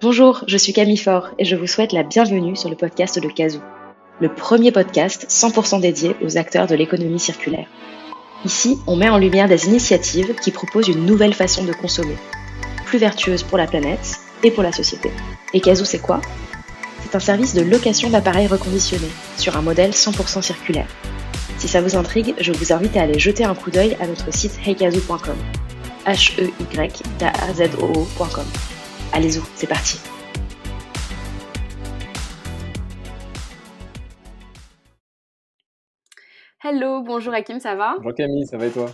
Bonjour, je suis Camille Faure et je vous souhaite la bienvenue sur le podcast de Kazoo, le premier podcast 100% dédié aux acteurs de l'économie circulaire. Ici, on met en lumière des initiatives qui proposent une nouvelle façon de consommer, plus vertueuse pour la planète et pour la société. Et Kazoo, c'est quoi? C'est un service de location d'appareils reconditionnés sur un modèle 100% circulaire. Si ça vous intrigue, je vous invite à aller jeter un coup d'œil à notre site heykazoo.com. h Allez-y, c'est parti. Hello, bonjour Hakim, ça va? Bonjour Camille, ça va et toi?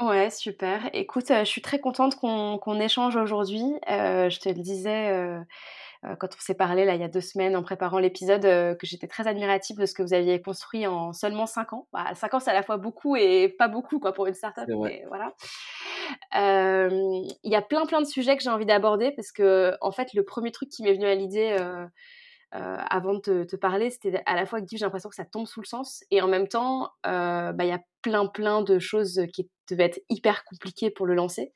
Ouais, super. Écoute, euh, je suis très contente qu'on échange aujourd'hui. Euh, je te le disais euh, quand on s'est parlé là, il y a deux semaines en préparant l'épisode que j'étais très admirative de ce que vous aviez construit en seulement cinq ans. Bah, cinq ans, c'est à la fois beaucoup et pas beaucoup quoi, pour une startup. Mais voilà. Il y a plein plein de sujets que j'ai envie d'aborder parce que en fait, le premier truc qui m'est venu à l'idée euh, avant de te, parler, c'était à la fois que j'ai l'impression que ça tombe sous le sens, et en même temps, euh, bah, il y a plein plein de choses qui devaient être hyper compliquées pour le lancer.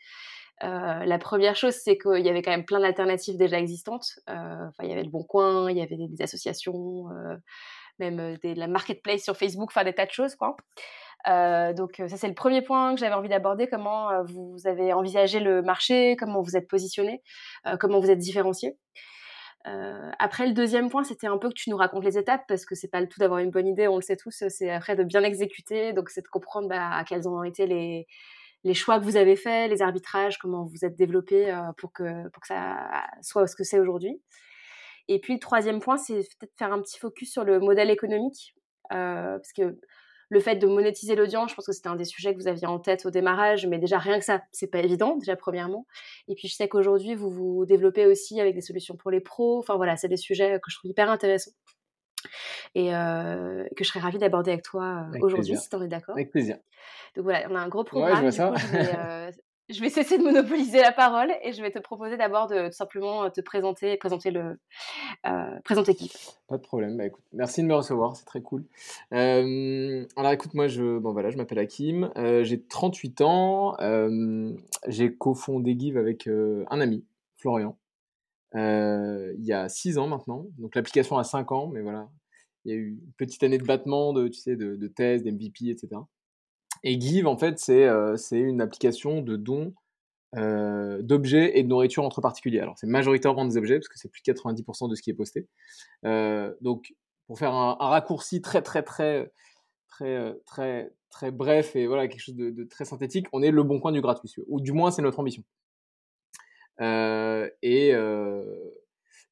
Euh, la première chose, c'est qu'il y avait quand même plein d'alternatives déjà existantes. il y avait le Bon Coin, il y avait des, associations, même des, la marketplace sur Facebook, enfin des tas de choses, quoi. donc ça c'est le premier point que j'avais envie d'aborder, comment vous avez envisagé le marché, comment vous êtes positionné, comment vous êtes différencié? Euh, après, le deuxième point, c'était un peu que tu nous racontes les étapes, parce que c'est pas le tout d'avoir une bonne idée, on le sait tous, c'est après de bien exécuter, donc c'est de comprendre bah, quels ont été les, les choix que vous avez faits, les arbitrages, comment vous êtes développé euh, pour, que, pour que ça soit ce que c'est aujourd'hui. Et puis le troisième point, c'est peut-être faire un petit focus sur le modèle économique, euh, parce que le fait de monétiser l'audience, je pense que c'était un des sujets que vous aviez en tête au démarrage, mais déjà rien que ça, c'est pas évident, déjà premièrement. Et puis je sais qu'aujourd'hui, vous vous développez aussi avec des solutions pour les pros. Enfin voilà, c'est des sujets que je trouve hyper intéressants et euh, que je serais ravie d'aborder avec toi aujourd'hui, si tu en es d'accord. Avec plaisir. Donc voilà, on a un gros programme. Ouais, je vais cesser de monopoliser la parole et je vais te proposer d'abord de, tout simplement te présenter, présenter le, euh, présenter qui. Pas de problème. Bah, écoute, merci de me recevoir, c'est très cool. Alors écoute, moi je, bon voilà, je m'appelle Hakim, j'ai 38 ans, j'ai cofondé Give avec un ami, Florian, il y a 6 ans maintenant. Donc l'application a 5 ans, mais voilà, il y a eu une petite année de battement, de, tu sais, de, de tests, d'MVP, etc. Et Give, en fait, c'est euh, une application de dons euh, d'objets et de nourriture entre particuliers. Alors, c'est majoritairement des objets, parce que c'est plus de 90% de ce qui est posté. Euh, donc, pour faire un, raccourci très, très, très, très, très, très bref et voilà, quelque chose de, très synthétique, on est le bon coin du gratuit, ou du moins, c'est notre ambition. Et,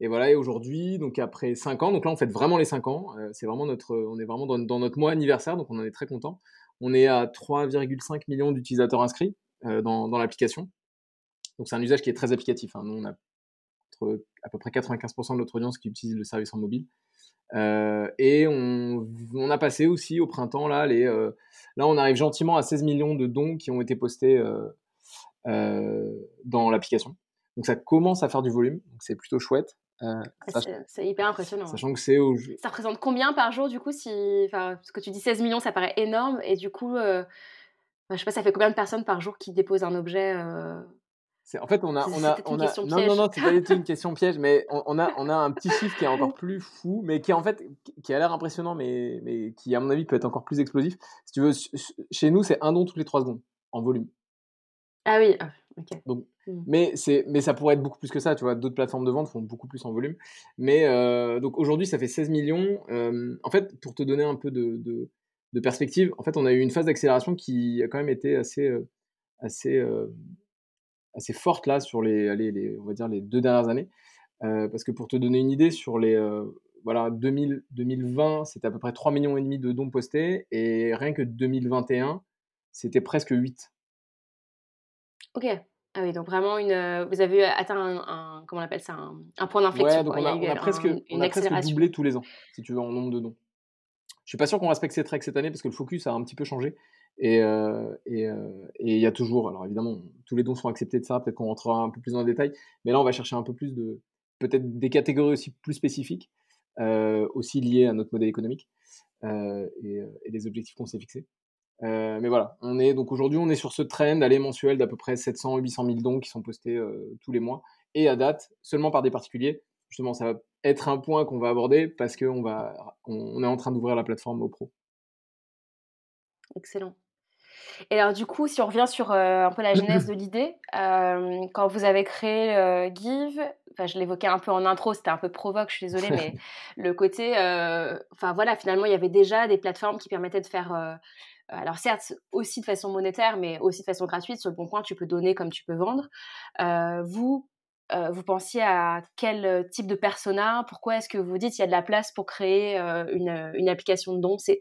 et voilà, et aujourd'hui, donc après 5 ans, donc là on fait vraiment les 5 ans, c'est vraiment notre, on est vraiment dans, notre mois anniversaire, donc on en est très content. On est à 3,5 millions d'utilisateurs inscrits euh, dans, l'application. Donc c'est un usage qui est très applicatif. Hein. Nous, on a à peu près 95% de notre audience qui utilise le service en mobile. Euh, et on, a passé aussi au printemps, là, les, euh, là, on arrive gentiment à 16 millions de dons qui ont été postés dans l'application. Donc ça commence à faire du volume, donc c'est plutôt chouette. Euh, c'est hyper impressionnant. Sachant que c'est Ça représente combien par jour du coup si... enfin, ce que tu dis 16 millions, ça paraît énorme. Et du coup, euh... je sais pas, ça fait combien de personnes par jour qui déposent un objet euh... En fait, on a, on a, on a... non, non, non, c'est pas du tout une question piège, mais on, a, on a un petit chiffre qui est encore plus fou, mais qui en fait, qui a l'air impressionnant, mais, mais qui à mon avis peut être encore plus explosif. Si tu veux, chez nous, c'est un don toutes les trois secondes en volume. Ah oui, ah, Donc, mmh. mais, mais ça pourrait être beaucoup plus que ça, tu vois. D'autres plateformes de vente font beaucoup plus en volume. Mais euh, donc aujourd'hui, ça fait 16 millions. en fait, pour te donner un peu de, de, perspective, en fait, on a eu une phase d'accélération qui a quand même été assez, euh, assez, euh, assez forte là sur les, les, on va dire les deux dernières années. parce que pour te donner une idée, sur les voilà, 2000, 2020, c'était à peu près 3 millions et demi de dons postés, et rien que 2021, c'était presque 8. Ok. Ah oui, donc vraiment, une, euh, vous avez atteint un, comment on appelle ça, un, point d'inflexion. Ouais, donc on a, presque, on a presque doublé tous les ans, si tu veux, en nombre de dons. Je suis pas sûr qu'on respecte cette règle cette année parce que le focus a un petit peu changé. Et euh, euh, et il y a toujours, alors évidemment, tous les dons sont acceptés de ça, peut-être qu'on rentrera un peu plus dans le détail, mais là on va chercher un peu plus de, peut-être des catégories aussi plus spécifiques, aussi liées à notre modèle économique et, et, les objectifs qu'on s'est fixés. Mais voilà, on est donc aujourd'hui, on est sur ce trend aller mensuel d'à peu près 700 800 000 dons qui sont postés tous les mois et à date seulement par des particuliers. Justement, ça va être un point qu'on va aborder parce qu'on va, on, est en train d'ouvrir la plateforme aux pros. Excellent. Et alors du coup, si on revient sur un peu la genèse de l'idée, quand vous avez créé Give, enfin je l'évoquais un peu en intro, c'était un peu provoque, je suis désolée, mais le côté, enfin voilà, finalement il y avait déjà des plateformes qui permettaient de faire alors certes aussi de façon monétaire, mais aussi de façon gratuite. Sur le bon point, tu peux donner comme tu peux vendre. Euh, vous, euh, vous pensiez à quel type de persona? Pourquoi est-ce que vous dites qu'il y a de la place pour créer euh, une, une, application de don C'est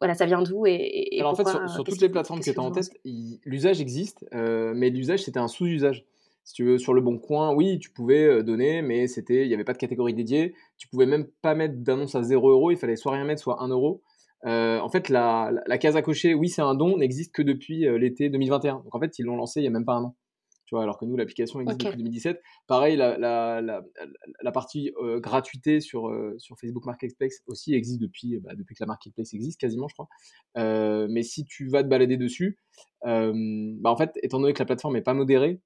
voilà, ça vient d'où et, Alors en fait, sur, toutes les plateformes qui étaient en tête, l'usage existe, mais l'usage c'était un sous-usage. Si tu veux, sur le bon coin, oui, tu pouvais donner, mais c'était, il n'y avait pas de catégorie dédiée. Tu pouvais même pas mettre d'annonce à 0 euros. Il fallait soit rien mettre, soit 1 euro. Euh, en fait, la, case à cocher, oui, c'est un don, n'existe que depuis euh, l'été 2021. Donc en fait, ils l'ont lancé il y a même pas un an. Tu vois, alors que nous, l'application existe depuis 2017. Pareil, la, partie euh, gratuité sur, sur Facebook Marketplace aussi existe depuis, bah, depuis que la Marketplace existe, quasiment, je crois. mais si tu vas te balader dessus, bah, en fait, étant donné que la plateforme n'est pas modérée,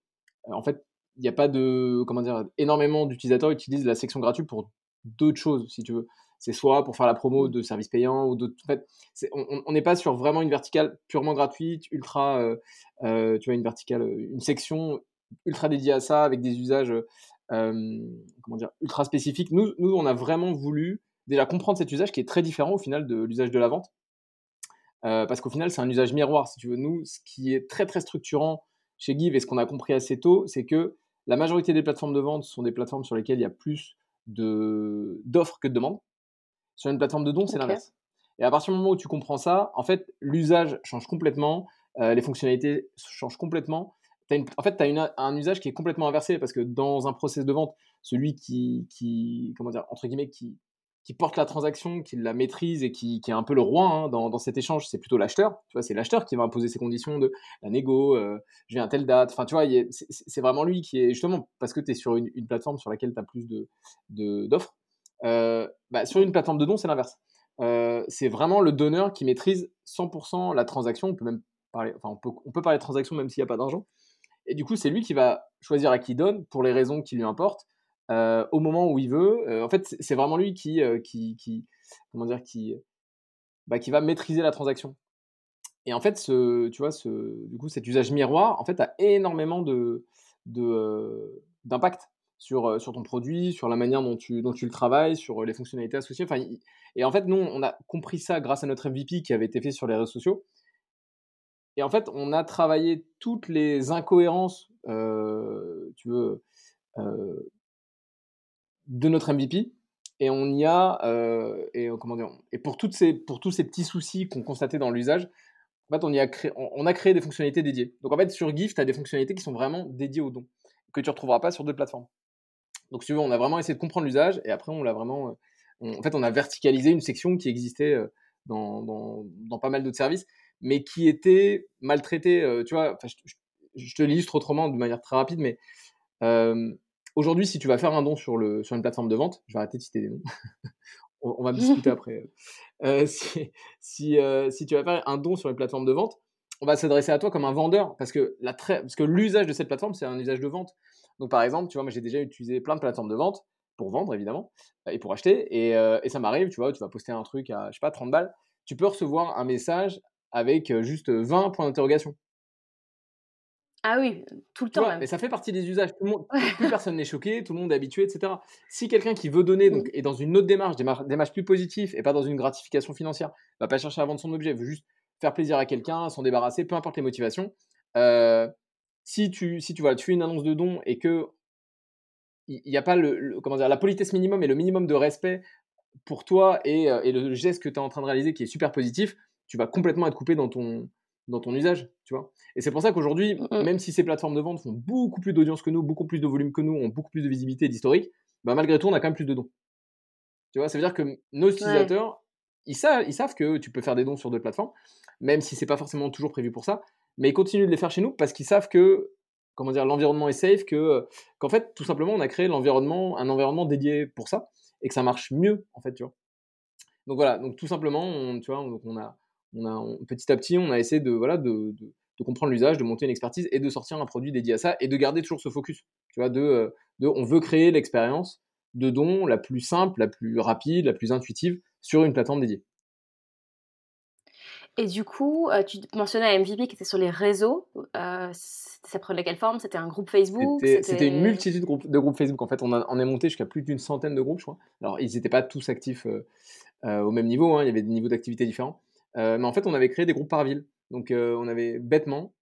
en fait, il n'y a pas de, comment dire, énormément d'utilisateurs utilisent la section gratuite pour d'autres choses, si tu veux c'est soit pour faire la promo mmh. de services payants ou d'autres. En fait, on n'est pas sur vraiment une verticale purement gratuite, ultra, euh, euh, tu vois, une verticale, une section ultra dédiée à ça avec des usages, comment dire, ultra spécifiques. Nous, nous, on a vraiment voulu déjà comprendre cet usage qui est très différent au final de l'usage de la vente. Euh, parce qu'au final, c'est un usage miroir, si tu veux. Nous, ce qui est très très structurant chez Give et ce qu'on a compris assez tôt, c'est que la majorité des plateformes de vente sont des plateformes sur lesquelles il y a plus d'offres que de demandes. Sur une plateforme de dons, c'est l'inverse. Et à partir du moment où tu comprends ça, en fait, l'usage change complètement, euh, les fonctionnalités changent complètement. en fait, tu as un usage qui est complètement inversé parce que dans un process de vente, celui qui, qui comment dire, entre guillemets, qui, qui porte la transaction, qui la maîtrise et qui, qui est un peu le roi hein, dans, dans, cet échange, c'est plutôt l'acheteur. Tu vois, c'est l'acheteur qui va imposer ses conditions de la négo, euh, je viens à telle date. Enfin, tu vois, c'est vraiment lui qui est justement parce que tu es sur une, une, plateforme sur laquelle tu as plus d'offres. De, d'offres bah, sur une plateforme de dons, c'est l'inverse. Euh, c'est vraiment le donneur qui maîtrise 100% la transaction. On peut même parler, de transaction même s'il n'y a pas d'argent. Et du coup, c'est lui qui va choisir à qui il donne pour les raisons qui lui importent, euh, au moment où il veut. en fait, c'est vraiment lui bah, qui va maîtriser la transaction. Et en fait, tu vois, du coup, cet usage miroir, en fait, a énormément d'impact sur, sur ton produit, sur la manière dont tu, le travailles, sur les fonctionnalités associées. Enfin, et en fait, nous, on a compris ça grâce à notre MVP qui avait été fait sur les réseaux sociaux. Et en fait, on a travaillé toutes les incohérences, tu veux, de notre MVP. Et on y a, et comment dire, et pour, toutes ces, pour tous ces petits soucis qu'on constatait dans l'usage, en fait, on, y a créé, on, a créé des fonctionnalités dédiées. Donc en fait, sur GIF, tu as des fonctionnalités qui sont vraiment dédiées aux dons, que tu ne retrouveras pas sur d'autres plateformes. Donc, si tu veux, on a vraiment essayé de comprendre l'usage et après, on l'a vraiment. Euh, en fait, on a verticalisé une section qui existait euh, dans, dans, pas mal d'autres services, mais qui était maltraitée. Euh, tu vois, je, je, te l'illustre autrement de manière très rapide, mais aujourd'hui, si tu vas faire un don sur, le, sur une plateforme de vente, je vais arrêter de citer des noms. on, va discuter après. si, si, si, tu vas faire un don sur une plateforme de vente, on va s'adresser à toi comme un vendeur parce que l'usage de cette plateforme, c'est un usage de vente. Donc, par exemple, tu vois, moi, j'ai déjà utilisé plein de plateformes de vente pour vendre, évidemment, et pour acheter. Et, euh, ça m'arrive, tu vois, tu vas poster un truc à, je sais pas, 30 balles. Tu peux recevoir un message avec euh, juste 20 points d'interrogation. Ah oui, tout le temps. Mais ça fait partie des usages. plus personne n'est choqué, tout le monde est habitué, etc. Si quelqu'un qui veut donner donc, est dans une autre démarche, démarche, plus positive et pas dans une gratification financière, va pas chercher à vendre son objet, veut juste faire plaisir à quelqu'un, s'en débarrasser, peu importe les motivations, euh, si tu, si tu, vois, tu fais une annonce de don et que il n'y a pas le, comment dire, la politesse minimum et le minimum de respect pour toi et, euh, et le geste que tu es en train de réaliser qui est super positif, tu vas complètement être coupé dans ton, dans ton usage, tu vois? Et c'est pour ça qu'aujourd'hui, mmh même si ces plateformes de vente font beaucoup plus d'audience que nous, beaucoup plus de volume que nous, ont beaucoup plus de visibilité et d'historique, bah malgré tout, on a quand même plus de dons. Tu vois, ça veut dire que nos utilisateurs, ils, savent, ils savent que tu peux faire des dons sur d'autres plateformes, même si c'est pas forcément toujours prévu pour ça, mais ils continuent de les faire chez nous parce qu'ils savent que comment dire l'environnement est safe, que qu'en fait tout simplement on a créé l'environnement, un environnement dédié pour ça et que ça marche mieux en fait, tu vois. Donc voilà, donc tout simplement, on, tu vois, on, a on a, petit à petit, on a essayé de, voilà, de, de, comprendre l'usage, de monter une expertise et de sortir un produit dédié à ça et de garder toujours ce focus. Tu vois, de, de on veut créer l'expérience de don la plus simple, la plus rapide, la plus intuitive sur une plateforme dédiée. Et du coup, euh, tu mentionnais MVP qui était sur les réseaux. Euh, ça prenait quelle forme? C'était un groupe Facebook? C'était une multitude de groupes, Facebook. En fait, on, a, est monté jusqu'à plus d'une centaine de groupes, je crois. Alors, ils n'étaient pas tous actifs euh, au même niveau. Hein. Il y avait des niveaux d'activité différents. mais en fait, on avait créé des groupes par ville. Donc, on avait bêtement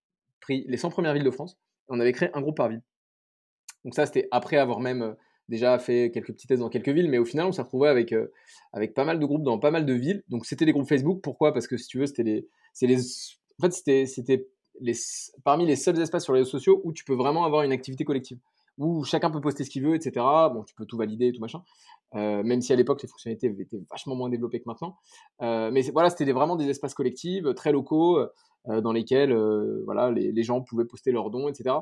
pris les 100 premières villes de France. Et on avait créé un groupe par ville. Donc ça, c'était après avoir même déjà fait quelques petits tests dans quelques villes, mais au final, on s'est retrouvé avec, euh, avec pas mal de groupes dans pas mal de villes. Donc, c'était des groupes Facebook. Pourquoi? Parce que si tu veux, c'était les, c'était, les, parmi les seuls espaces sur les réseaux sociaux où tu peux vraiment avoir une activité collective, où chacun peut poster ce qu'il veut, etc. Bon, tu peux tout valider, tout machin. Euh, même si à l'époque les fonctionnalités étaient vachement moins développées que maintenant. Euh, mais voilà, c'était vraiment des espaces collectifs, très locaux, dans lesquels voilà, les, les, gens pouvaient poster leurs dons, etc.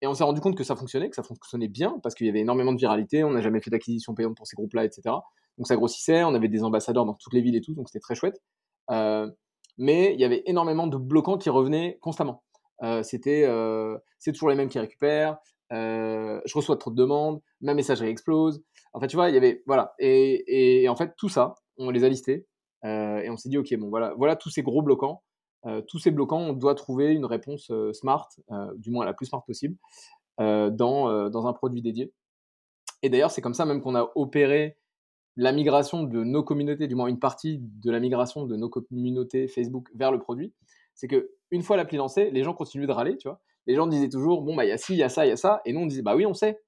Et on s'est rendu compte que ça fonctionnait, que ça fonctionnait bien, parce qu'il y avait énormément de viralité, on n'a jamais fait d'acquisition payante pour ces groupes-là, etc. Donc ça grossissait, on avait des ambassadeurs dans toutes les villes et tout, donc c'était très chouette. Euh, mais il y avait énormément de bloquants qui revenaient constamment. Euh, c'était euh, c'est toujours les mêmes qui récupèrent, je reçois trop de demandes, ma messagerie explose. En fait, tu vois, il y avait voilà. Et, et en fait, tout ça, on les a listés et on s'est dit ok, bon voilà, voilà tous ces gros bloquants. Euh, tous ces bloquants, on doit trouver une réponse euh, smart, euh, du moins la plus smart possible, dans, dans un produit dédié. Et d'ailleurs, c'est comme ça même qu'on a opéré la migration de nos communautés, du moins une partie de la migration de nos communautés Facebook vers le produit. C'est que une fois l'appli lancée, les gens continuent de râler, tu vois. Les gens disaient toujours, bon, bah, il y a ci, il y a ça, il y a ça. Et nous, on disait, bah oui, on sait.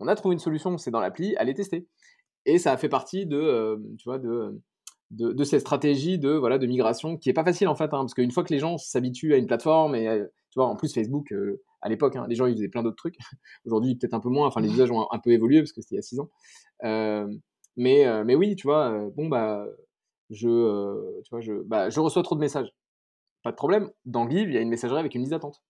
On a trouvé une solution, c'est dans l'appli, allez tester. Et ça a fait partie de, tu vois, de, de, cette stratégie de, voilà, de migration qui est pas facile en fait, hein, parce qu'une fois que les gens s'habituent à une plateforme et euh, tu vois, en plus Facebook, euh, à l'époque, hein, les gens ils faisaient plein d'autres trucs. Aujourd'hui, peut-être un peu moins. Enfin, les usages ont un, peu évolué parce que c'était il y a 6 ans. Euh, mais, mais oui, tu vois, bon bah, je, tu vois, je, bah, je reçois trop de messages. Pas de problème. Dans Give, il y a une messagerie avec une liste d'attente.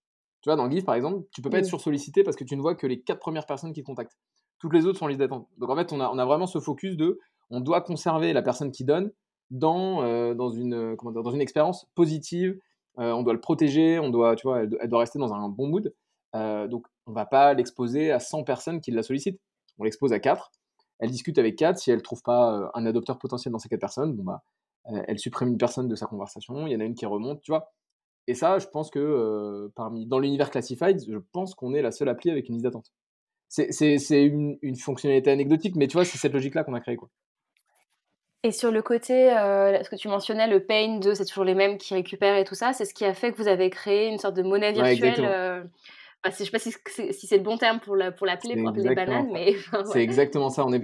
Tu vois, dans Give, par exemple, tu peux pas être sursollicité parce que tu ne vois que les quatre premières personnes qui te contactent. Toutes les autres sont en liste d'attente. Donc en fait, on a, on a vraiment ce focus de, on doit conserver la personne qui donne dans, euh, dans, une, euh, comment dans une expérience positive. Euh, on doit le protéger, on doit, tu vois, elle, doit rester dans un bon mood. donc, on va pas l'exposer à 100 personnes qui la sollicitent. On l'expose à 4. Elle discute avec 4. Si elle trouve pas un adopteur potentiel dans ces 4 personnes, bon bah, elle supprime une personne de sa conversation. Il y en a une qui remonte, tu vois. Et ça, je pense que parmi, dans l'univers Classified, je pense qu'on est la seule appli avec une liste d'attente. C'est une, une, fonctionnalité anecdotique, mais tu vois, c'est cette logique-là qu'on a créée. Et sur le côté, euh, ce que tu mentionnais, le pain de c'est toujours les mêmes qui récupèrent et tout ça, c'est ce qui a fait que vous avez créé une sorte de monnaie virtuelle. Euh, je ne sais pas si c'est le bon terme pour l'appeler, pour, appeler les bananes, mais. C'est exactement ça. On, a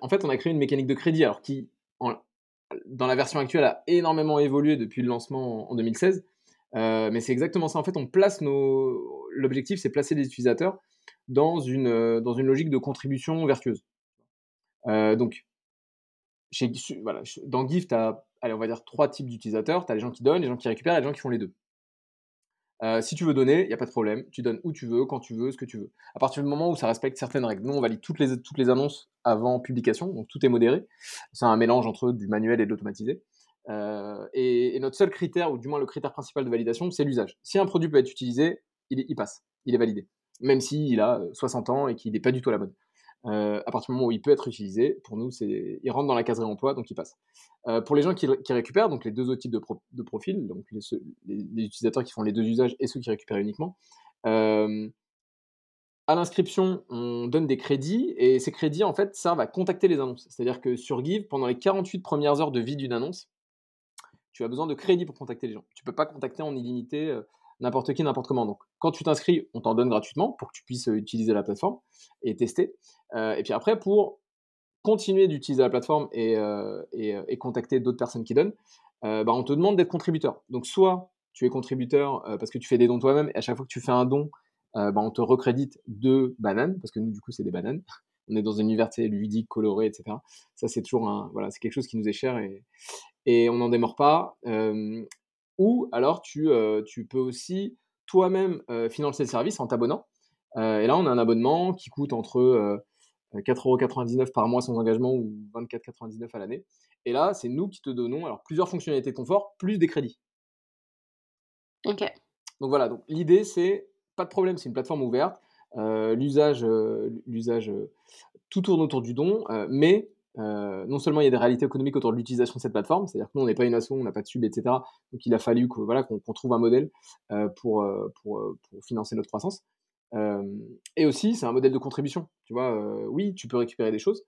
en fait, on a créé une mécanique de crédit, alors qui, dans la version actuelle, a énormément évolué depuis le lancement en, 2016. Euh, mais c'est exactement ça. En fait, on place nos. L'objectif, c'est placer les utilisateurs dans une, dans une logique de contribution vertueuse. donc, dans GIF, tu as, on va dire, trois types d'utilisateurs. Tu as les gens qui donnent, les gens qui récupèrent et les gens qui font les deux. Euh, si tu veux donner, il n'y a pas de problème. Tu donnes où tu veux, quand tu veux, ce que tu veux. À partir du moment où ça respecte certaines règles. Nous, on valide toutes les, annonces avant publication, donc tout est modéré. C'est un mélange entre du manuel et de l'automatisé. Euh, et, notre seul critère, ou du moins le critère principal de validation, c'est l'usage. Si un produit peut être utilisé, il, il passe, il est validé. Même s'il a 60 ans et qu'il n'est pas du tout la mode. Euh, à partir du moment où il peut être utilisé, pour nous, c'est, il rentre dans la case emploi, donc il passe. Euh, pour les gens qui, récupèrent, donc les deux autres types de, profils, donc les, utilisateurs qui font les deux usages et ceux qui récupèrent uniquement, euh, à l'inscription, on donne des crédits et ces crédits en fait servent à contacter les annonces. C'est-à-dire que sur Give, pendant les 48 premières heures de vie d'une annonce, tu as besoin de crédits pour contacter les gens. Tu peux pas contacter en illimité n'importe qui, n'importe comment. Donc, quand tu t'inscris, on t'en donne gratuitement pour que tu puisses euh, utiliser la plateforme et tester. Euh, et puis après, pour continuer d'utiliser la plateforme et, euh, contacter d'autres personnes qui donnent, bah, on te demande d'être contributeur. Donc, soit tu es contributeur parce que tu fais des dons toi-même et à chaque fois que tu fais un don, bah, on te recrédite deux bananes parce que nous, du coup, c'est des bananes. On est dans une univers ludique, coloré, etc. Ça, c'est toujours un, voilà, c'est quelque chose qui nous est cher et, et on n'en démord pas. Ou alors tu, euh, tu peux aussi toi-même euh, financer le service en t'abonnant. Euh, et là, on a un abonnement qui coûte entre 4,99€ par mois sans engagement ou 24,99€ à l'année. Et là, c'est nous qui te donnons alors plusieurs fonctionnalités de confort plus des crédits. Ok. Donc voilà, donc l'idée c'est pas de problème, c'est une plateforme ouverte. l'usage, l'usage, tout tourne autour du don, mais non seulement il y a des réalités économiques autour de l'utilisation de cette plateforme, c'est-à-dire que nous on n'est pas une asso, on n'a pas de sub, etc. Donc il a fallu que, voilà, qu'on, trouve un modèle pour, pour, pour, financer notre croissance. et aussi c'est un modèle de contribution. Tu vois, oui, tu peux récupérer des choses,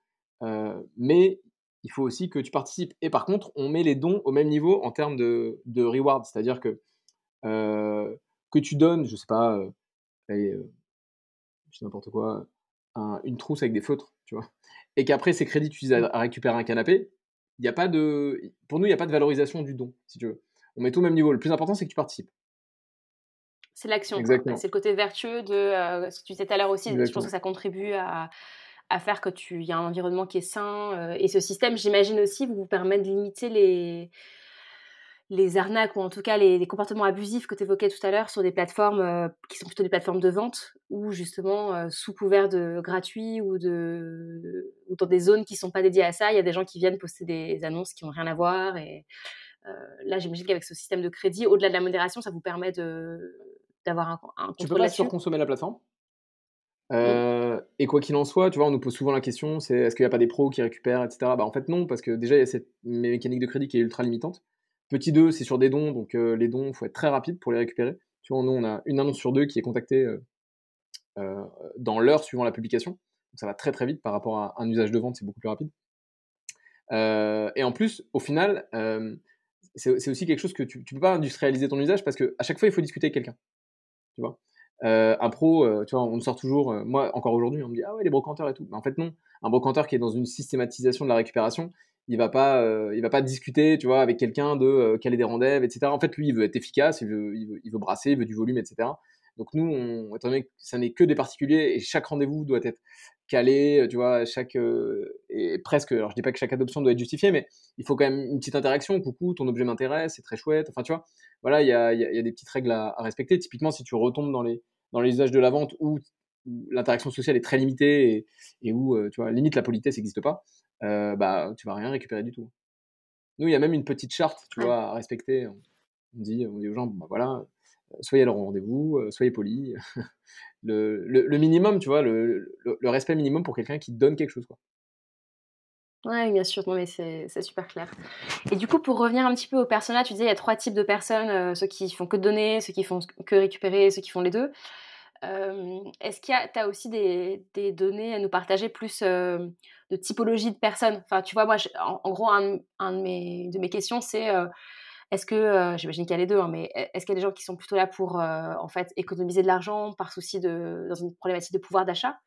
mais il faut aussi que tu participes. Et par contre, on met les dons au même niveau en termes de, de reward, c'est-à-dire que que tu donnes, je sais pas, je n'importe quoi, une trousse avec des feutres, tu vois, et qu'après ces crédits tu utilises à, récupérer un canapé, il y a pas de, pour nous, il n'y a pas de valorisation du don, si tu veux. On met tout au même niveau. Le plus important, c'est que tu participes. C'est l'action. C'est le côté vertueux de euh, ce que tu disais tout à l'heure aussi. Je pense que ça contribue à, à faire que tu y a un environnement qui est sain. Euh, et ce système, j'imagine aussi, vous permet de limiter les, les arnaques ou en tout cas les, comportements abusifs que tu évoquais tout à l'heure sur des plateformes euh, qui sont plutôt des plateformes de vente ou justement euh, sous couvert de gratuit ou, de, ou dans des zones qui ne sont pas dédiées à ça, il y a des gens qui viennent poster des annonces qui n'ont rien à voir. Et euh, là, j'imagine qu'avec ce système de crédit, au-delà de la modération, ça vous permet d'avoir un, un contrôle Tu peux pas surconsommer la plateforme? Mmh. Et quoi qu'il en soit, tu vois, on nous pose souvent la question, c'est est-ce qu'il n'y a pas des pros qui récupèrent, etc. Bah, en fait non, parce que déjà il y a cette mécanique de crédit qui est ultra limitante. Petit 2, c'est sur des dons, donc euh, les dons, il faut être très rapide pour les récupérer. Tu vois, nous, on a une annonce sur deux qui est contactée euh, euh, dans l'heure suivant la publication. Donc ça va très très vite par rapport à un usage de vente, c'est beaucoup plus rapide. et en plus, au final, c'est aussi quelque chose que tu ne peux pas industrialiser ton usage parce qu'à chaque fois, il faut discuter avec quelqu'un. Tu vois? Un pro, tu vois, on sort toujours, moi encore aujourd'hui, on me dit ah ouais les brocanteurs et tout. Mais en fait non, un brocanteur qui est dans une systématisation de la récupération, il va pas euh, il va pas discuter tu vois avec quelqu'un de euh, caler des rendez-vous etc en fait lui il veut être efficace il veut, il veut, brasser il veut du volume etc donc nous on, étant donné que ça n'est que des particuliers et chaque rendez-vous doit être calé euh, tu vois chaque et presque alors je dis pas que chaque adoption doit être justifiée mais il faut quand même une petite interaction. Coucou ton objet m'intéresse c'est très chouette. Enfin tu vois voilà il y a, y a, des petites règles à, respecter. Typiquement si tu retombes dans les dans les usages de la vente où, l'interaction sociale est très limitée et, et où tu vois limite la politesse n'existe pas euh, bah, tu vas rien récupérer du tout. Nous, il y a même une petite charte, tu vois, à respecter. On, dit, on dit aux gens, bah voilà, soyez à leur rendez-vous, soyez polis. le, le, minimum, tu vois, le, le respect minimum pour quelqu'un qui donne quelque chose, quoi. Oui, bien sûr, mais c'est super clair. Et du coup, pour revenir un petit peu au personnage, tu disais il y a trois types de personnes, ceux qui font que donner, ceux qui font que récupérer, ceux qui font les deux. Est-ce qu'il y a, aussi des, données à nous partager plus de typologie de personnes? Enfin, tu vois, moi, en, gros, un, de, mes, de, mes, questions, c'est est-ce que, j'imagine qu'il y a les deux, hein, mais est-ce qu'il y a des gens qui sont plutôt là pour, en fait, économiser de l'argent par souci de, dans une problématique de pouvoir d'achat?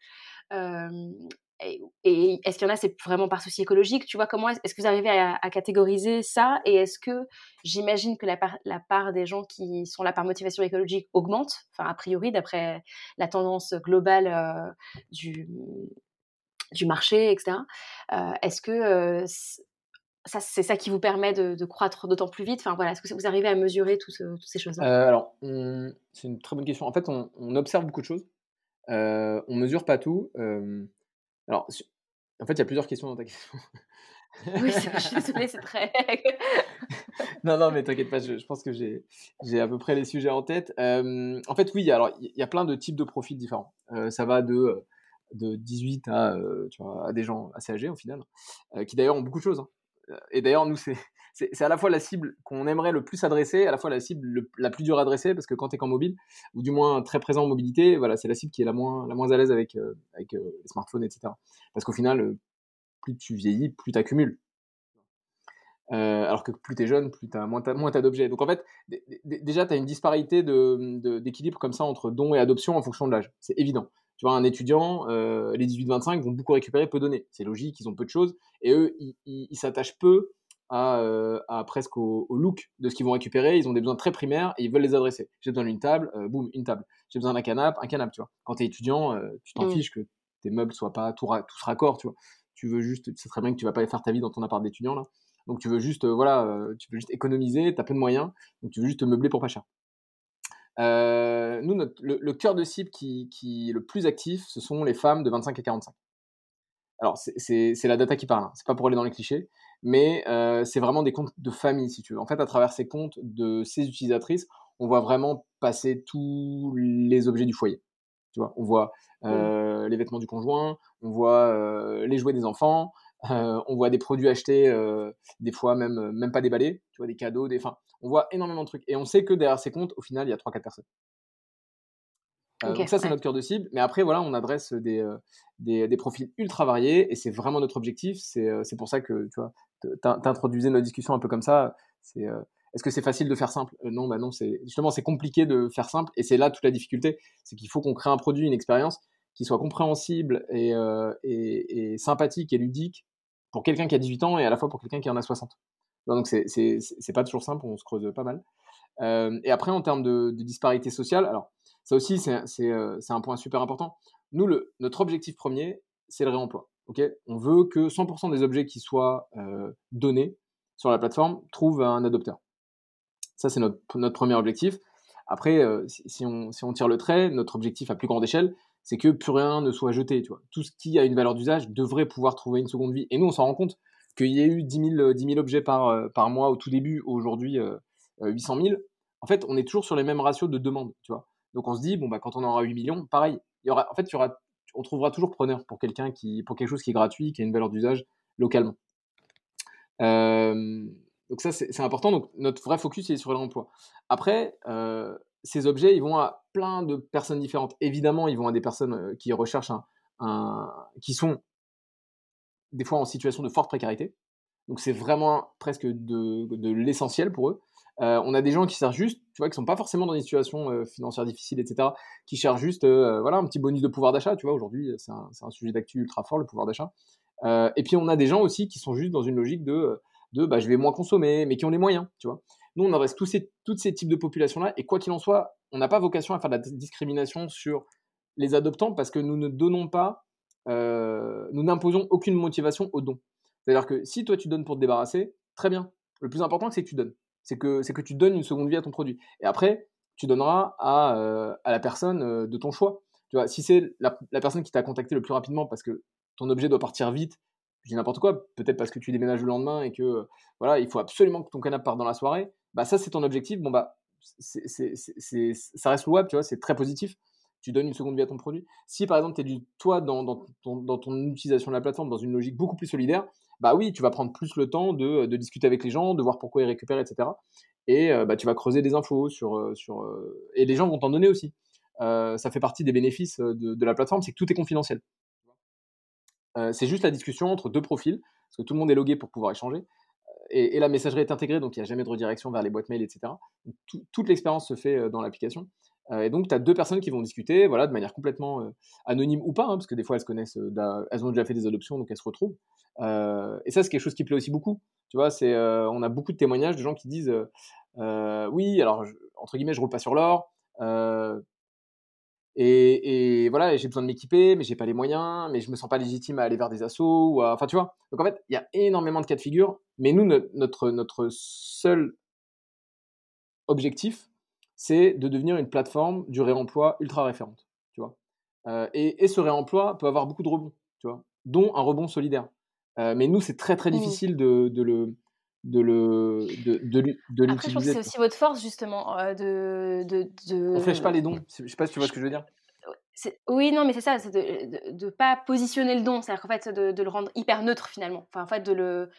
Et, est-ce qu'il y en a, c'est vraiment par souci écologique Tu vois, comment est-ce que vous arrivez à, catégoriser ça Et est-ce que j'imagine que la part, la part des gens qui sont là par motivation écologique augmente? Enfin, a priori, d'après la tendance globale euh, du, du marché, etc. Euh, est-ce que euh, ça, c'est ça qui vous permet de, croître d'autant plus vite? Enfin, voilà, est-ce que vous arrivez à mesurer toutes ces choses-là? Alors, c'est une très bonne question. En fait, on, on observe beaucoup de choses. on mesure pas tout. Alors, en fait, il y a plusieurs questions dans ta question. oui, je suis désolée, c'est très. non, non, mais t'inquiète pas, je, pense que j'ai, à peu près les sujets en tête. en fait, oui, alors il y a plein de types de profils différents. ça va de, de 18 à, tu vois, à des gens assez âgés au final, qui d'ailleurs ont beaucoup de choses. Hein. Et d'ailleurs, nous, c'est, c'est à la fois la cible qu'on aimerait le plus adresser, à la fois la cible la plus dure à adresser, parce que quand tu es qu'en mobile, ou du moins très présent en mobilité, voilà, c'est la cible qui est la moins, la moins à l'aise avec, euh, avec euh, les smartphones, etc. Parce qu'au final, euh, plus tu vieillis, plus tu accumules. alors que plus tu es jeune, plus tu as moins, moins d'objets. Donc en fait, déjà, tu as une disparité d'équilibre de, comme ça entre don et adoption en fonction de l'âge. C'est évident. Tu vois, un étudiant, les 18-25 vont beaucoup récupérer, peu donner. C'est logique, ils ont peu de choses. Et eux, ils s'attachent peu euh, à, presque au, look de ce qu'ils vont récupérer. Ils ont des besoins très primaires et ils veulent les adresser. J'ai besoin d'une table, euh, boum, une table. J'ai besoin d'un canapé, un canapé, tu vois. Quand tu es étudiant, euh, tu t'en mm. fiches que tes meubles soient pas tous tout raccord, tu vois. Tu veux juste, c'est très bien que tu vas pas faire ta vie dans ton appart d'étudiant là. Donc tu veux juste, voilà, tu veux juste économiser, tu as peu de moyens, donc tu veux juste te meubler pour pas cher. nous, le, cœur de cible qui, qui, est le plus actif, ce sont les femmes de 25 à 45. Alors, c'est la data qui parle, hein. c'est pas pour aller dans les clichés, mais euh, c'est vraiment des comptes de famille, si tu veux. En fait, à travers ces comptes de ces utilisatrices, on voit vraiment passer tous les objets du foyer. Tu vois, on voit les vêtements du conjoint, on voit les jouets des enfants, on voit des produits achetés, des fois même, même pas déballés, tu vois, des cadeaux, des, enfin, on voit énormément de trucs. Et on sait que derrière ces comptes, au final, il y a 3-4 personnes. donc ça, c'est notre cœur de cible. Mais après, voilà, on adresse des, des, profils ultra variés et c'est vraiment notre objectif. C'est pour ça que, tu vois, t'introduisais notre discussion un peu comme ça. C'est est-ce que c'est facile de faire simple? Non, bah non, c'est justement c'est compliqué de faire simple et c'est là toute la difficulté, c'est qu'il faut qu'on crée un produit, une expérience qui soit compréhensible et, et, sympathique et ludique pour quelqu'un qui a 18 ans et à la fois pour quelqu'un qui en a 60. Donc c'est pas toujours simple, on se creuse pas mal. et après en termes de, disparité sociale, alors ça aussi c'est un point super important. Nous, notre objectif premier, c'est le réemploi. On veut que 100% des objets qui soient donnés sur la plateforme trouvent un adopteur. Ça, c'est notre, notre, premier objectif. Après, euh, si, on, si, on, tire le trait, notre objectif à plus grande échelle, c'est que plus rien ne soit jeté. Tu vois. Tout ce qui a une valeur d'usage devrait pouvoir trouver une seconde vie. Et nous, on s'en rend compte qu'il y a eu 10 000, 10 000 objets par, euh, par mois au tout début, aujourd'hui euh, 800 000. En fait, on est toujours sur les mêmes ratios de demande. Tu vois. Donc on se dit, bon, bah, quand on aura 8 millions, pareil, il y aura, en fait, il y aura, on trouvera toujours preneur pour quelqu'un qui, pour quelque chose qui est gratuit, qui a une valeur d'usage localement. Euh, donc ça, c'est important. Donc notre vrai focus, il est sur l'emploi. Après, euh, ces objets, ils vont à plein de personnes différentes. Évidemment, ils vont à des personnes euh, qui recherchent un, qui sont des fois en situation de forte précarité. Donc c'est vraiment presque de, l'essentiel pour eux. Euh, on a des gens qui cherchent juste, tu vois, qui sont pas forcément dans des situations financières difficiles, etc., qui cherchent juste, voilà, un petit bonus de pouvoir d'achat. Tu vois, aujourd'hui, c'est un, sujet d'actu ultra fort, le pouvoir d'achat. et puis on a des gens aussi qui sont juste dans une logique de de bah, je vais moins consommer, mais qui ont les moyens, tu vois. Nous, on adresse tous ces, ces types de populations-là, et quoi qu'il en soit, on n'a pas vocation à faire de la discrimination sur les adoptants parce que nous ne donnons pas, euh, nous n'imposons aucune motivation au don. C'est-à-dire que si toi tu donnes pour te débarrasser, très bien. Le plus important, c'est que tu donnes. C'est que, c'est que tu donnes une seconde vie à ton produit. Et après, tu donneras à, euh, à la personne euh, de ton choix. Tu vois, si c'est la, la personne qui t'a contacté le plus rapidement parce que ton objet doit partir vite je dis n'importe quoi, peut-être parce que tu déménages le lendemain et que voilà, il faut absolument que ton canapé parte dans la soirée, bah ça c'est ton objectif, bon bah c'est, ça reste louable, tu vois, c'est très positif. Tu donnes une seconde vie à ton produit. Si par exemple tu es du toi dans, dans, ton, dans, ton, utilisation de la plateforme dans une logique beaucoup plus solidaire, bah oui, tu vas prendre plus le temps de, discuter avec les gens, de voir pourquoi ils récupèrent, etc. Et bah, tu vas creuser des infos sur, sur et les gens vont t'en donner aussi. ça fait partie des bénéfices de, la plateforme, c'est que tout est confidentiel. Euh, c'est juste la discussion entre deux profils, parce que tout le monde est logué pour pouvoir échanger. Euh, et, la messagerie est intégrée, donc il n'y a jamais de redirection vers les boîtes mail, etc. toute l'expérience se fait euh, dans l'application. Et donc, tu as deux personnes qui vont discuter, voilà, de manière complètement anonyme ou pas, hein, parce que des fois, elles se connaissent, elles ont déjà fait des adoptions, donc elles se retrouvent. et ça, c'est quelque chose qui plaît aussi beaucoup. Tu vois, c'est, on a beaucoup de témoignages de gens qui disent, oui, alors, entre guillemets, je roule pas sur l'or. Et, voilà, j'ai besoin de m'équiper, mais j'ai pas les moyens, mais je me sens pas légitime à aller vers des assos. Ou Enfin, tu vois. Donc en fait, il y a énormément de cas de figure, mais nous, notre, notre seul objectif, c'est de devenir une plateforme du réemploi ultra référente. Tu vois. Euh, et, ce réemploi peut avoir beaucoup de rebonds, tu vois, dont un rebond solidaire. Euh, mais nous, c'est très très mmh. difficile de, de, le de le de, de, de Après, je pense que c'est aussi votre force justement euh, de, de, de... On flèche pas les dons. Je sais pas si tu vois ce que je veux dire. Oui, non, mais c'est ça, c'est de ne pas positionner le don, c'est-à-dire qu'en fait, de, de, le rendre hyper neutre finalement. Enfin, en fait, de le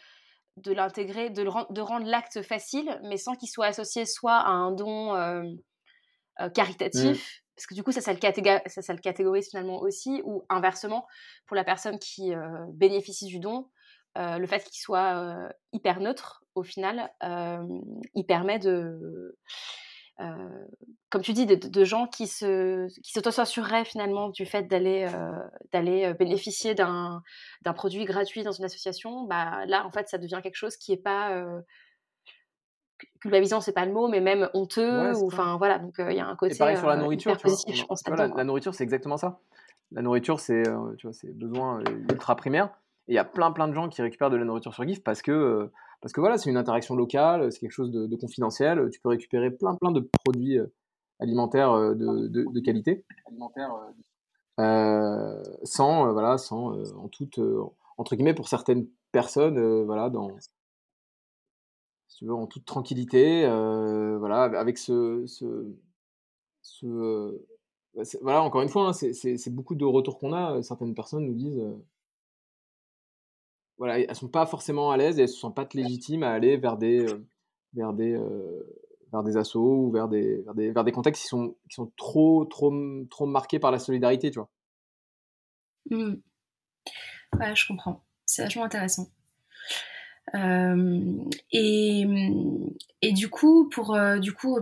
de l'intégrer, de, de rendre l'acte facile, mais sans qu'il soit associé soit à un don euh, euh, caritatif, mmh. parce que du coup, ça, ça, le ça, ça, le catégorise finalement aussi, ou inversement, pour la personne qui bénéficie du don, euh, le fait qu'il soit euh, hyper neutre, au final, euh, il permet de, comme tu dis, de, gens qui se qui s'autocensureraient finalement du fait d'aller d'aller bénéficier d'un produit gratuit dans une association. Bah là, en fait, ça devient quelque chose qui est pas culpabilisant, c'est pas le mot, mais même honteux. ou enfin voilà, donc il y a un côté. Et pareil sur la nourriture, positif, je pense. la, la nourriture, c'est exactement ça. La nourriture, c'est tu vois, c'est besoin ultra primaire il y a plein plein de gens qui récupèrent de la nourriture sur GIF parce que, euh, parce que voilà, c'est une interaction locale, c'est quelque chose de, confidentiel. Tu peux récupérer plein plein de produits euh, alimentaires euh, de, de, qualité. sans, voilà, sans, en toute, entre guillemets, pour certaines personnes, voilà, dans, si tu veux, en toute tranquillité, voilà, avec ce, ce, ce voilà, encore une fois, hein, c'est beaucoup de retours qu'on a. Certaines personnes nous disent, voilà, elles sont pas forcément à l'aise et elles se sentent pas légitimes à aller vers des, vers des, vers des assos ou vers des, vers des, vers des contextes qui sont, qui sont trop, trop, trop marqués par la solidarité, tu vois. Mmh. Ouais, je comprends. C'est vachement intéressant. Euh, et, et, du coup, pour euh, du coup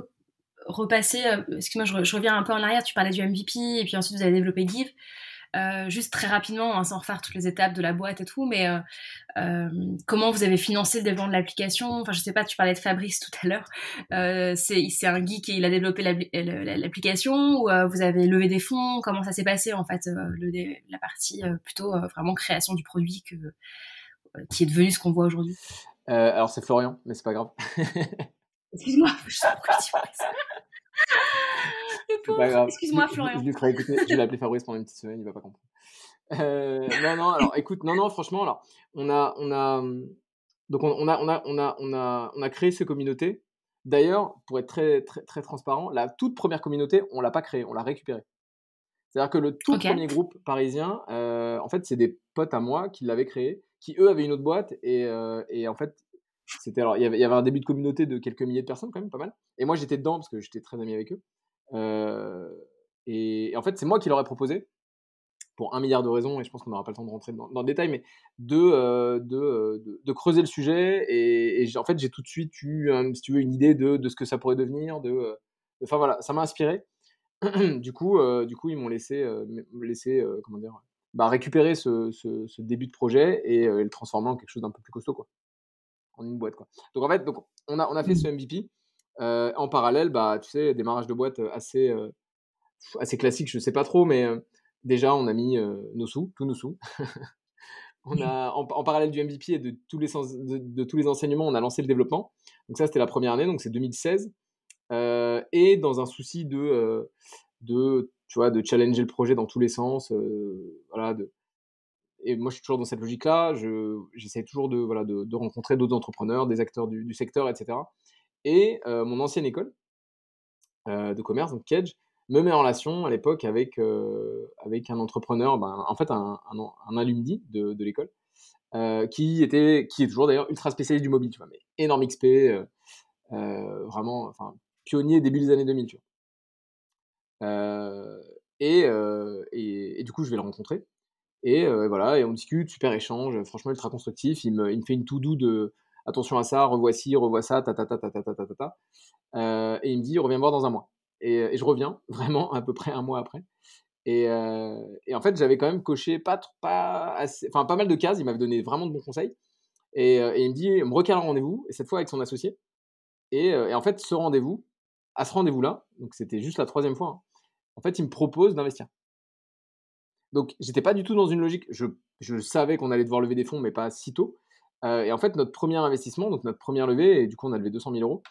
repasser, euh, excuse-moi, je, je, reviens un peu en arrière. Tu parlais du MVP et puis ensuite vous avez développé Give. Euh, juste très rapidement, hein, sans refaire toutes les étapes de la boîte et tout, mais euh, euh, comment vous avez financé le développement de l'application? Enfin, je sais pas, tu parlais de Fabrice tout à l'heure. c'est un geek et il a développé l'application ou vous avez levé des fonds? Comment ça s'est passé en fait, le, la partie plutôt vraiment création du produit que, qui est devenu ce qu'on voit aujourd'hui? Alors c'est Florian, mais c'est pas grave. Excuse-moi, je sais pas Excuse-moi, Florian. Je, lui ferai écouter. Je vais l'appeler Fabrice pendant une petite semaine, il va pas comprendre. Euh, non, non, alors écoute, non, non, franchement, alors, on a, on a, donc on, a, on a, on a, on a, on a créé ces communautés. D'ailleurs, pour être très, très, très transparent, la toute première communauté, on l'a pas créée, on l'a récupérée. C'est-à-dire que le tout premier groupe parisien, euh, en fait, c'est des potes à moi qui l'avaient créé, qui eux avaient une autre boîte et, euh, et en fait, c'était alors il y, avait, il y avait un début de communauté de quelques milliers de personnes quand même, pas mal. Et moi, j'étais dedans parce que j'étais très ami avec eux. Euh, et, en fait, c'est moi qui leur ai proposé, pour un milliard de raisons, et je pense qu'on n'aura pas le temps de rentrer dans, le détail, mais de, euh, euh, de, de, creuser le sujet. Et, en fait, j'ai tout de suite eu, si tu veux, une idée de, de, ce que ça pourrait devenir. De, enfin voilà, ça m'a inspiré. du coup, du coup, ils m'ont laissé, laissé comment dire, bah, récupérer ce, ce, début de projet et, le transformer en quelque chose d'un peu plus costaud, quoi, une boîte, quoi. Donc en fait, donc on a, on a fait ce MVP. Euh, en parallèle, bah, tu sais, démarrage de boîte euh, assez, euh, assez classique, je sais pas trop, mais déjà, on a mis nos sous, tous nos sous. on a, en, parallèle du MVP et de tous, les de, tous les enseignements, on a lancé le développement. Donc ça, c'était la première année, donc c'est 2016. et dans un souci de, de, tu vois, de challenger le projet dans tous les sens, voilà, de, et moi, je suis toujours dans cette logique-là. J'essaie toujours de, voilà, de, rencontrer d'autres entrepreneurs, des acteurs du, secteur, etc. Et mon ancienne école de commerce, donc Kedge, me met en relation à l'époque avec, avec un entrepreneur, ben, en fait un, un, alumni de, de l'école, qui, était, qui est toujours d'ailleurs ultra spécialiste du mobile, tu vois, mais énorme XP, vraiment, enfin, pionnier début des années 2000, tu vois. Et, et, du coup, je vais le rencontrer. Et voilà, et on discute, super échange, franchement ultra constructif. Il me, fait une tout doux de, attention à ça, revois ci, revois ça, ta ta ta ta ta ta ta ta. Euh, et il me dit, reviens voir dans un mois. Et, je reviens, vraiment, à peu près un mois après. Et, euh, en fait, j'avais quand même coché pas, pas, assez, pas mal de cases. Il m'avait donné vraiment de bons conseils. Et, euh, il me dit, me recale un rendez-vous, et cette fois avec son associé. Et, en fait, ce rendez-vous, à ce rendez-vous-là, donc c'était juste la troisième fois, hein, en fait, il me propose d'investir. Donc, j'étais pas du tout dans une logique. Je, savais qu'on allait devoir lever des fonds, mais pas si tôt. Euh, et en fait, notre premier investissement, donc notre première levée, et du coup, on a levé 200 000 euros,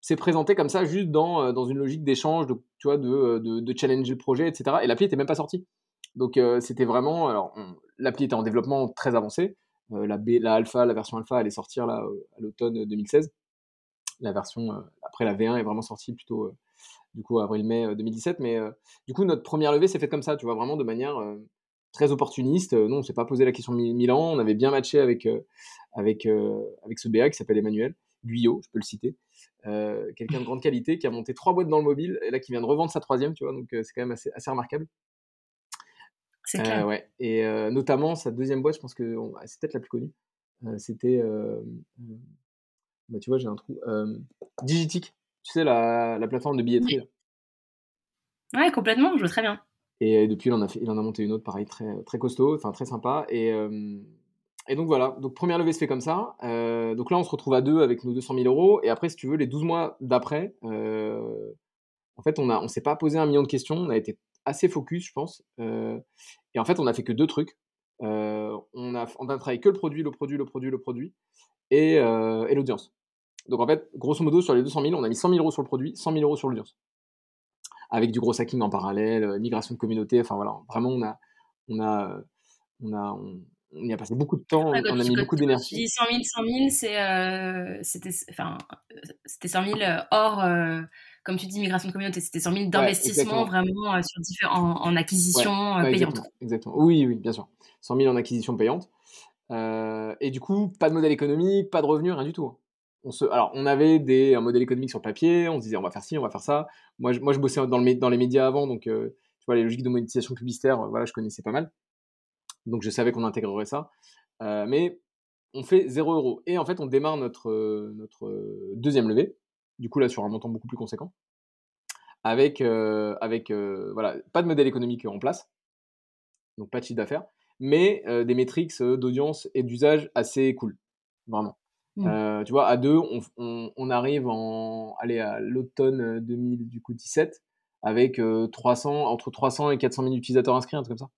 s'est présenté comme ça, juste dans, euh, dans une logique d'échange, de, tu vois, de, euh, challenger le projet, etc. Et l'appli était même pas sortie. Donc, c'était vraiment. Alors, l'appli était en développement très avancé. la, la alpha, la version alpha, allait sortir à l'automne 2016. La version après la V1 est vraiment sortie plutôt du coup avril-mai 2017. Mais du coup, notre première levée s'est faite comme ça, tu vois, vraiment de manière très opportuniste. Nous, on s'est pas posé la question de Milan. On avait bien matché avec, avec, avec ce BA qui s'appelle Emmanuel Guyot, je peux le citer. Quelqu'un de grande qualité qui a monté trois boîtes dans le mobile et là qui vient de revendre sa troisième, tu vois. Donc, c'est quand même assez, assez remarquable. C'est clair. ouais. Et notamment, sa deuxième boîte, je pense que c'est peut-être la plus connue. C'était. Bah, tu vois, j'ai un trou. Digitic. Tu sais, la, la plateforme de billetterie. Ouais, complètement, je vois très bien. Et depuis, il en a, fait, il en a monté une autre, pareil, très, très costaud, enfin très sympa. Et, euh, et donc voilà, donc première levée se fait comme ça. Euh, donc là, on se retrouve à deux avec nos 200 000 euros. Et après, si tu veux, les 12 mois d'après, euh, en fait, on ne on s'est pas posé un million de questions. On a été assez focus, je pense. et en fait, on a fait que deux trucs. on, a, on a travaillé que le produit, le produit, le produit, le produit et, et l'audience. Donc en fait, grosso modo, sur les 200 000, on a mis 100 000 euros sur le produit, 100 000 euros sur l'audience avec du gros hacking en parallèle, euh, migration de communauté. Enfin voilà, vraiment, on a, on a, on a, on y a passé beaucoup de temps, on, a mis beaucoup d'énergie. Tu dis 100 000, 100 000, c'est, c'était, enfin, c'était 100 000 hors, comme tu dis, migration de communauté, c'était 100 000 d'investissement vraiment sur différents, en, acquisition payante. Exactement, Oui, oui, bien sûr. 100 000 en acquisition payante. et du coup, pas de modèle économique, pas de revenus, rien du tout. On se, alors, on avait des, un modèle économique sur papier, on se disait on va faire ci, on va faire ça. Moi, je, moi, je bossais dans, le, dans les médias avant, donc tu vois, les logiques de monétisation publicitaire, voilà, je connaissais pas mal. Donc je savais qu'on intégrerait ça. Euh, mais on fait 0 euros. Et en fait, on démarre notre, notre deuxième levée, du coup là sur un montant beaucoup plus conséquent, avec, euh, avec euh, voilà, pas de modèle économique en place, donc pas de chiffre d'affaires, mais des métriques d'audience et d'usage assez cool, vraiment. Mmh. tu vois, à deux, on, on, arrive en, allez, à l'automne 2017 avec 300, entre 300 et 400 000 utilisateurs inscrits, un truc comme ça.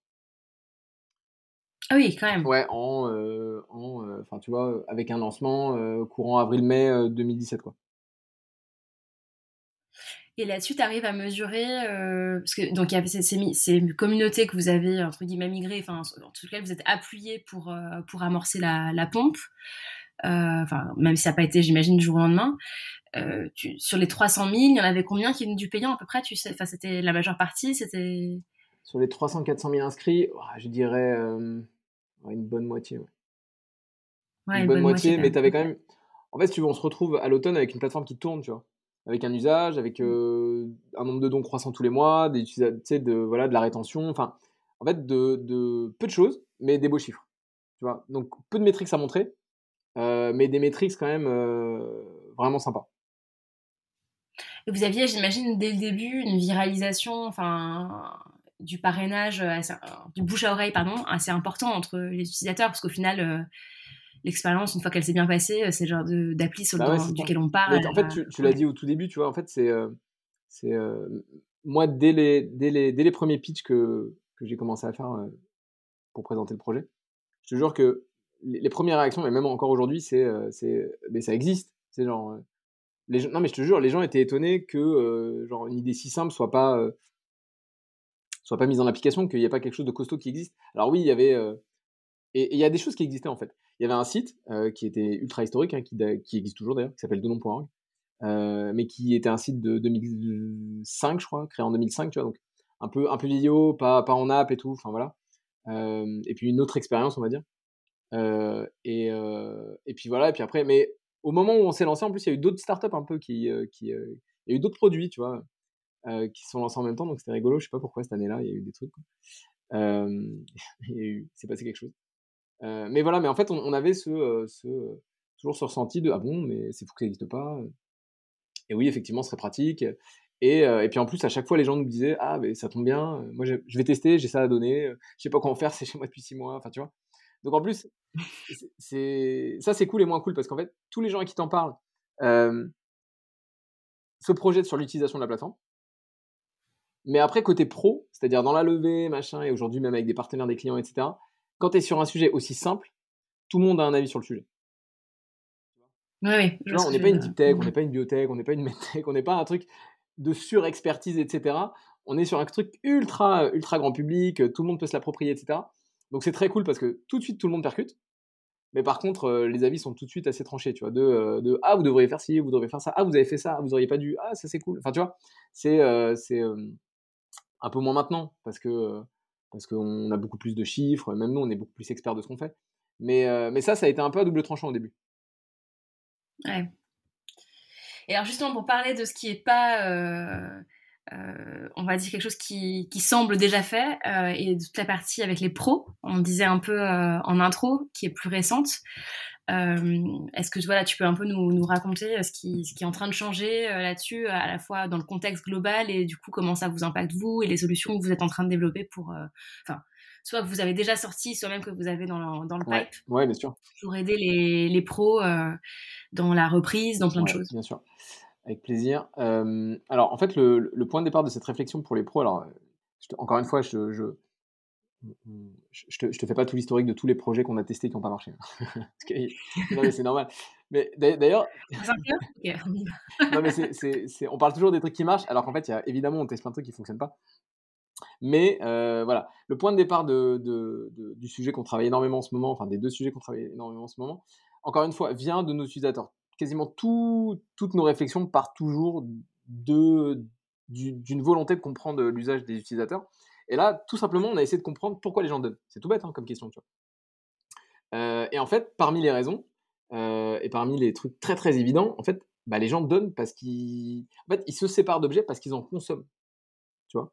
Ah oui, quand même. Ouais, en, euh, en euh, enfin, tu vois, avec un lancement euh, courant avril-mai 2017, quoi. Et là-dessus, tu arrives à mesurer, parce que donc il y avait ces, ces, communautés que vous avez entre guillemets migrées, enfin en tout cas vous êtes appuyé pour pour amorcer la, la pompe, enfin même si ça n'a pas été, j'imagine, du jour au lendemain. Tu, sur les 300 000, il y en avait combien qui venaient du payant à peu près Tu sais, enfin c'était la majeure partie, c'était. Sur les 300-400 000 inscrits, je dirais une bonne moitié. Ouais. une, bonne, moitié, mais tu avais quand même. En fait, si tu veux, on se retrouve à l'automne avec une plateforme qui tourne, tu vois? Avec un usage, avec mmh. euh, un nombre de dons croissant tous les mois, des, de, voilà, de la rétention. Enfin, en fait, de, de, peu de choses, mais des beaux chiffres. Tu vois? Donc, peu de métriques à montrer, euh, mais des métriques quand même euh, vraiment sympas. Et vous aviez, j'imagine, dès le début, une viralisation, enfin, du parrainage, euh, du bouche à oreille, pardon, assez important entre les utilisateurs, parce qu'au final, euh, l'expérience, une fois qu'elle s'est bien passée, euh, c'est le genre d'appli sur bah duquel on parle. en fait, tu, l'as dit au tout début, tu vois, en fait, c'est. c'est moi, dès les, dès, les, dès les premiers pitchs que, que j'ai commencé à faire pour présenter le projet, je te jure que les, premières réactions, et même encore aujourd'hui, c'est. mais ça existe. C'est genre. les, non, mais je te jure, les gens étaient étonnés que genre, une idée si simple soit pas soit pas mise en application, qu'il n'y ait pas quelque chose de costaud qui existe. Alors oui, il y avait... Euh, et il y a des choses qui existaient en fait. Il y avait un site euh, qui était ultra historique, hein, qui, qui, existe toujours d'ailleurs, qui s'appelle denon.org, euh, mais qui était un site de 2005, je crois, créé en 2005, tu vois, donc un peu, un peu vidéo, pas, pas en app et tout, enfin voilà. et puis une autre expérience, on va dire. Et, et puis voilà, et puis après, mais au moment où on s'est lancé, en plus, il y a eu d'autres startups un peu qui. qui il y a eu d'autres produits, tu vois. Euh, qui sont lancés en même temps, donc c'était rigolo. Je sais pas pourquoi cette année-là, il y a eu des trucs. Euh, il s'est passé quelque chose. Euh, mais voilà, mais en fait, on, avait ce, ce, toujours ce ressenti de ah bon, mais c'est fou que ça n'existe pas. Et oui, effectivement, ce serait pratique. Et, et, puis en plus, à chaque fois, les gens nous disaient Ah, mais ça tombe bien, moi je, vais tester, j'ai ça à donner, je sais pas quoi en faire, c'est chez moi depuis six mois. Enfin, tu vois. Donc en plus, c'est ça, c'est cool et moins cool parce qu'en fait, tous les gens à qui t'en parlent se projettent sur l'utilisation de la plateforme. Mais après, côté pro, c'est-à-dire dans la levée, machin, et aujourd'hui même avec des partenaires, des clients, etc., quand tu es sur un sujet aussi simple, tout le monde a un avis sur le sujet. Oui, on n'est pas une deep tech, on n'est pas une biotech, on n'est pas une medtech, on n'est pas un truc de surexpertise, etc. On est sur un truc ultra, ultra grand public, tout le monde peut se l'approprier, etc. Donc c'est très cool parce que tout de suite tout le monde percute. Mais par contre, euh, les avis sont tout de suite assez tranchés, tu vois. De, euh, de, ah, vous devriez faire ci, vous devriez faire ça. Ah, vous avez fait ça, vous auriez pas dû. Ah, ça c'est cool. Enfin, tu vois, c'est euh, un peu moins maintenant parce que parce qu'on a beaucoup plus de chiffres. Même nous, on est beaucoup plus experts de ce qu'on fait. Mais, mais ça, ça a été un peu à double tranchant au début. Ouais. Et alors justement, pour parler de ce qui est pas euh, on va dire quelque chose qui, semble déjà fait, euh, et toute la partie avec les pros, on disait un peu euh, en intro, qui est plus récente. Est-ce que voilà, tu peux un peu nous, raconter ce qui, ce qui, est en train de changer là-dessus, à la fois dans le contexte global et du coup comment ça vous impacte vous et les solutions que vous êtes en train de développer pour, enfin, soit que vous avez déjà sorti, soit même que vous avez dans le, dans le pipe. Ouais, bien sûr. Pour aider les, les pros dans la reprise, dans plein de choses. Bien sûr. Avec plaisir. alors, en fait, le, point de départ de cette réflexion pour les pros, alors, encore une fois, je, je, je, te, te fais pas tout l'historique de tous les projets qu'on a testés qui n'ont pas marché. non, mais c'est normal. Mais d'ailleurs. non, mais c'est, on parle toujours des trucs qui marchent, alors qu'en fait, y a, évidemment, on teste plein de trucs qui ne fonctionnent pas. Mais voilà, le point de départ de, du sujet qu'on travaille énormément en ce moment, enfin des deux sujets qu'on travaille énormément en ce moment, encore une fois, vient de nos utilisateurs. Quasiment toutes nos réflexions partent toujours de, d'une volonté de comprendre l'usage des utilisateurs. Et là, tout simplement, on a essayé de comprendre pourquoi les gens donnent. C'est tout bête hein, comme question, tu vois. Euh, et en fait, parmi les raisons, euh, et parmi les trucs très très évidents, en fait, bah, les gens donnent parce qu'ils en fait, ils se séparent d'objets parce qu'ils en consomment. Tu vois?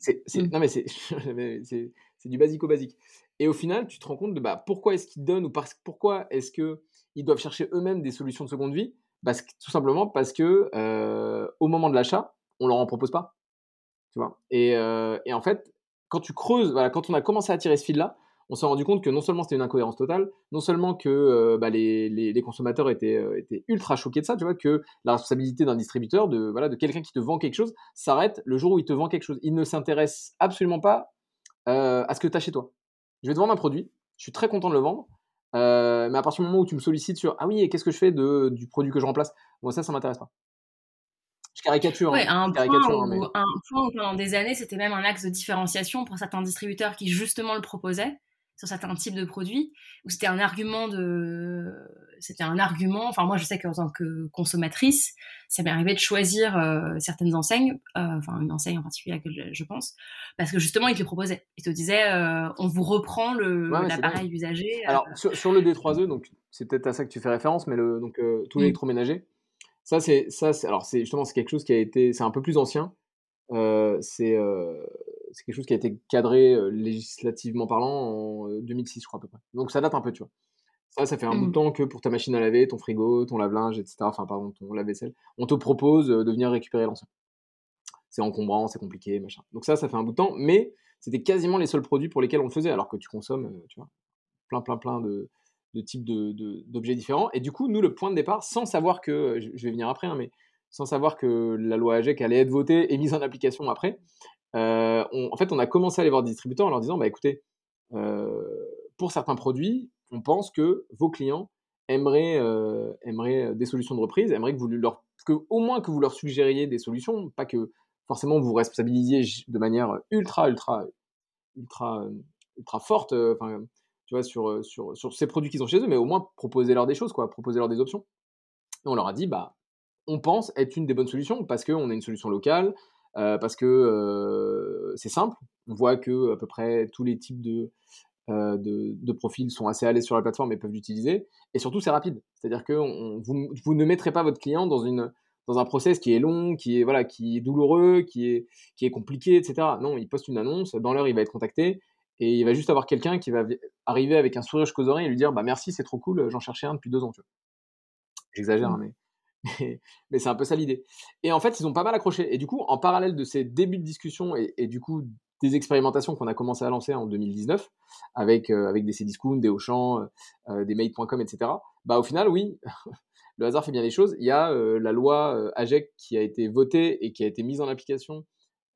C'est, mmh. Non, mais c'est, c'est, du basico-basique. Et au final, tu te rends compte de bah, pourquoi est-ce qu'ils donnent ou parce, pourquoi est-ce qu'ils doivent chercher eux-mêmes des solutions de seconde vie? Parce Tout simplement parce que euh, au moment de l'achat, on leur en propose pas. Tu vois? Et, et, en fait, quand tu creuses, voilà, quand on a commencé à tirer ce fil-là, on s'est rendu compte que non seulement c'était une incohérence totale, non seulement que euh, bah, les, consommateurs euh, étaient, ultra choqués de ça, tu vois, que la responsabilité d'un distributeur, de, voilà, de quelqu'un qui te vend quelque chose, s'arrête le jour où il te vend quelque chose. Il ne s'intéresse absolument pas euh, à ce que tu as chez toi. Je vais te vendre un produit, je suis très content de le vendre, mais à partir du moment où tu me sollicites sur ah oui, qu'est-ce que je fais de, du produit que je remplace, moi ça, ça m'intéresse pas. Je caricature. Ouais, hein, un, point où, un point pendant des années, c'était même un axe de différenciation pour certains distributeurs qui justement le proposaient sur certains types de produits, où c'était un argument de, c'était un argument. Enfin, moi, je sais qu'en tant que consommatrice, ça m'est arrivé de choisir euh, certaines enseignes, euh, enfin une enseigne en particulier à laquelle je pense, parce que justement, ils te le proposaient. Ils te disaient, euh, on vous reprend le l'appareil usagé. Alors sur, le D3E, donc c'est peut-être à ça que tu fais référence, mais le donc tout mmh. l'électroménager. Ça, c'est ça, alors c'est justement c'est quelque chose qui a été, c'est un peu plus ancien. c'est c'est quelque chose qui a été cadré euh, législativement parlant en 2006, euh, je crois à peu près. Donc ça date un peu, tu vois. Ça, ça fait un bout de mmh. temps que pour ta machine à laver, ton frigo, ton lave-linge, etc., enfin, pardon, ton lave-vaisselle, on te propose euh, de venir récupérer l'ensemble. C'est encombrant, c'est compliqué, machin. Donc ça, ça fait un bout de temps, mais c'était quasiment les seuls produits pour lesquels on le faisait, alors que tu consommes, tu vois, plein, plein, plein de, de types d'objets de, différents. Et du coup, nous, le point de départ, sans savoir que, je vais venir après, hein, mais sans savoir que la loi AGEC allait être votée et mise en application après, euh, en fait, on a commencé à aller voir des distributeurs en leur disant, bah écoutez, euh, pour certains produits, on pense que vos clients aimeraient, euh, aimeraient des solutions de reprise, aimeraient que vous leur, que, au moins que vous leur suggériez des solutions, pas que forcément vous responsabilisiez de manière ultra, ultra, ultra, ultra forte, enfin, tu vois, sur, sur, sur ces produits qu'ils ont chez eux, mais au moins proposer-leur des choses, quoi, proposer-leur des options. On leur a dit, bah, on pense être une des bonnes solutions parce qu'on a une solution locale, euh, parce que euh, c'est simple. On voit que à peu près tous les types de, euh, de, profils sont assez l'aise sur la plateforme et peuvent l'utiliser. Et surtout, c'est rapide. C'est-à-dire que vous, vous, ne mettrez pas votre client dans, une, dans un process qui est long, qui est, voilà, qui est douloureux, qui est, qui est compliqué, etc. Non, il poste une annonce, dans l'heure, il va être contacté. Et il va juste avoir quelqu'un qui va arriver avec un sourire jusqu'aux oreilles et lui dire bah merci c'est trop cool j'en cherchais un depuis deux ans j'exagère mmh. hein, mais mais, c'est un peu ça l'idée. Et en fait, ils ont pas mal accroché. Et du coup, en parallèle de ces débuts de discussion et, du coup des expérimentations qu'on a commencé à lancer en 2019 avec, euh, avec des Cdiscount, des Auchan, euh, euh, des Made.com, etc. Bah au final, oui, le hasard fait bien les choses. Il y a la loi AGEC qui a été votée et qui a été mise en application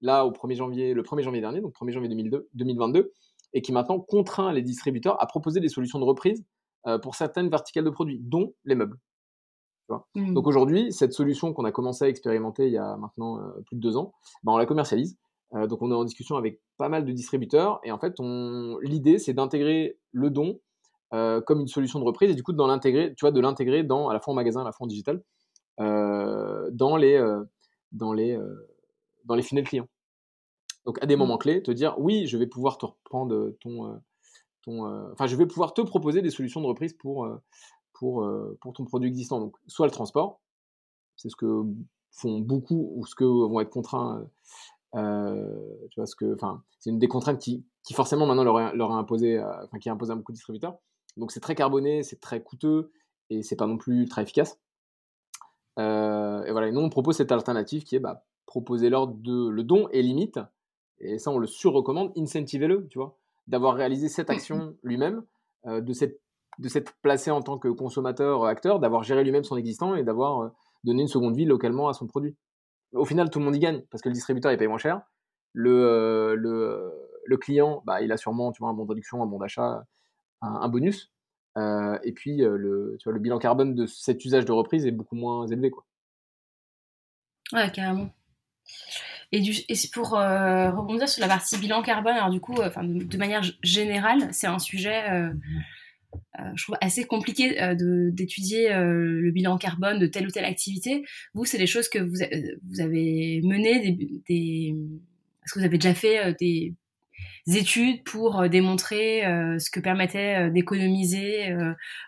là au 1er janvier, le 1er janvier dernier, donc 1er janvier 2022, et qui maintenant contraint les distributeurs à proposer des solutions de reprise pour certaines verticales de produits, dont les meubles. Mmh. Donc aujourd'hui, cette solution qu'on a commencé à expérimenter il y a maintenant euh, plus de deux ans, bah, on la commercialise. Euh, donc on est en discussion avec pas mal de distributeurs et en fait, l'idée c'est d'intégrer le don euh, comme une solution de reprise et du coup de l'intégrer, tu vois, de l'intégrer dans à la fois en magasin, à la fois en digital, dans les dans les dans les funnels clients. Donc à des mmh. moments clés, te dire oui, je vais pouvoir te reprendre ton ton, enfin je vais pouvoir te proposer des solutions de reprise pour pour, euh, pour ton produit existant. Donc, soit le transport, c'est ce que font beaucoup ou ce que vont être contraints. Euh, tu vois, ce que, enfin, c'est une des contraintes qui, qui forcément maintenant leur, leur a imposé, euh, enfin, qui a imposé à beaucoup de distributeurs. Donc, c'est très carboné, c'est très coûteux et c'est pas non plus très efficace. et voilà, et nous on propose cette alternative qui est bah, proposer-leur de, le don et limite, et ça on le surrecommande, incentivez-le, tu vois, d'avoir réalisé cette action lui-même, de cette de s'être placé en tant que consommateur, euh, acteur, d'avoir géré lui-même son existant et d'avoir euh, donné une seconde vie localement à son produit. Au final, tout le monde y gagne parce que le distributeur il paye moins cher. Le, euh, le, le, client, bah, il a sûrement tu vois, un bon de réduction, un bon d'achat, un, bonus. et puis, le, tu vois, le bilan carbone de cet usage de reprise est beaucoup moins élevé. Quoi. Ouais, carrément. Et, du, et pour rebondir sur la partie bilan carbone, alors du coup, enfin, de, manière générale, c'est un sujet, je trouve, assez compliqué d'étudier le bilan carbone de telle ou telle activité. Vous, c'est des choses que vous, vous avez menées, des, des... est-ce que vous avez déjà fait des études pour euh, démontrer euh, ce que permettait euh, d'économiser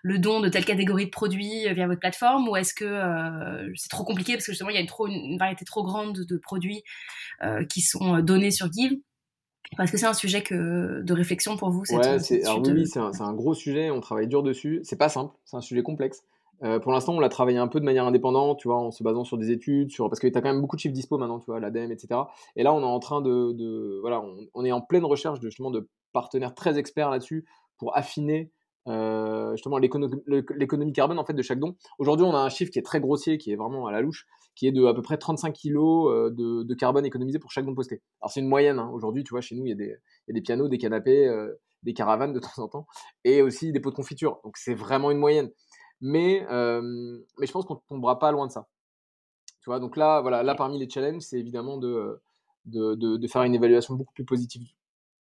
le don de telle catégorie de produits via votre plateforme? Ou est-ce que c'est trop compliqué parce que justement il y a une, trop, une variété trop grande de, produits qui sont donnés sur Give? Est-ce que c'est un sujet que, de réflexion pour vous ouais, c'est, oui, c'est un, un, gros sujet, on travaille dur dessus. C'est pas simple, c'est un sujet complexe. Euh, pour l'instant, on l'a travaillé un peu de manière indépendante, tu vois, en se basant sur des études, sur parce que tu as quand même beaucoup de chiffres dispo maintenant, tu vois, l'ADEME, etc. Et là, on est en train de, de voilà, on, est en pleine recherche de, justement de partenaires très experts là-dessus pour affiner euh, justement l'économie carbone en fait de chaque don. Aujourd'hui, on a un chiffre qui est très grossier, qui est vraiment à la louche, qui est de à peu près 35 kg euh, de, carbone économisé pour chaque don posté. Alors c'est une moyenne. Hein. Aujourd'hui, tu vois, chez nous, il y, a des, pianos, des canapés, des caravanes de temps en temps, et aussi des pots de confiture. Donc c'est vraiment une moyenne mais, je pense qu'on ne tombera pas loin de ça. Tu vois, donc là, voilà, là parmi les challenges, c'est évidemment de, faire une évaluation beaucoup plus positive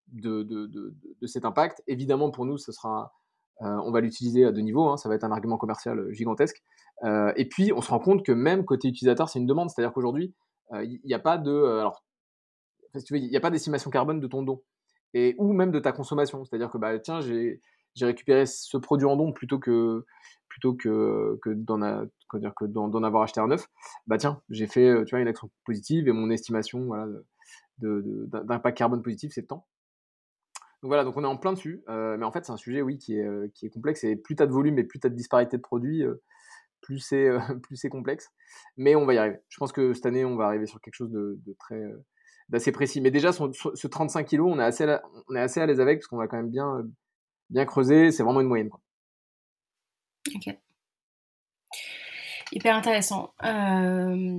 de, cet impact. Évidemment, pour nous, ce sera, on va l'utiliser à deux niveaux, hein, ça va être un argument commercial gigantesque. et puis, on se rend compte que même côté utilisateur, c'est une demande, c'est-à-dire qu'aujourd'hui, il n'y a pas de, alors, a pas d'estimation carbone de ton don et ou même de ta consommation. C'est-à-dire que bah tiens, j'ai récupéré ce produit en don plutôt que plutôt que, que d'en avoir acheté un neuf, bah tiens, j'ai fait euh, tu vois, une action positive et mon estimation voilà, d'impact carbone positif, c'est de temps. Donc voilà, donc on est en plein dessus, euh, mais en fait c'est un sujet oui qui est, euh, qui est complexe et plus tu as de volume et plus tu as de disparité de produits, plus c'est c'est complexe. Mais on va y arriver. Je pense que cette année on va arriver sur quelque chose de, très d'assez précis. Mais déjà ce 35 kg, on est assez on est assez à l'aise avec parce qu'on va quand même bien bien creuser. C'est vraiment une moyenne. Ok. Hyper intéressant. Euh,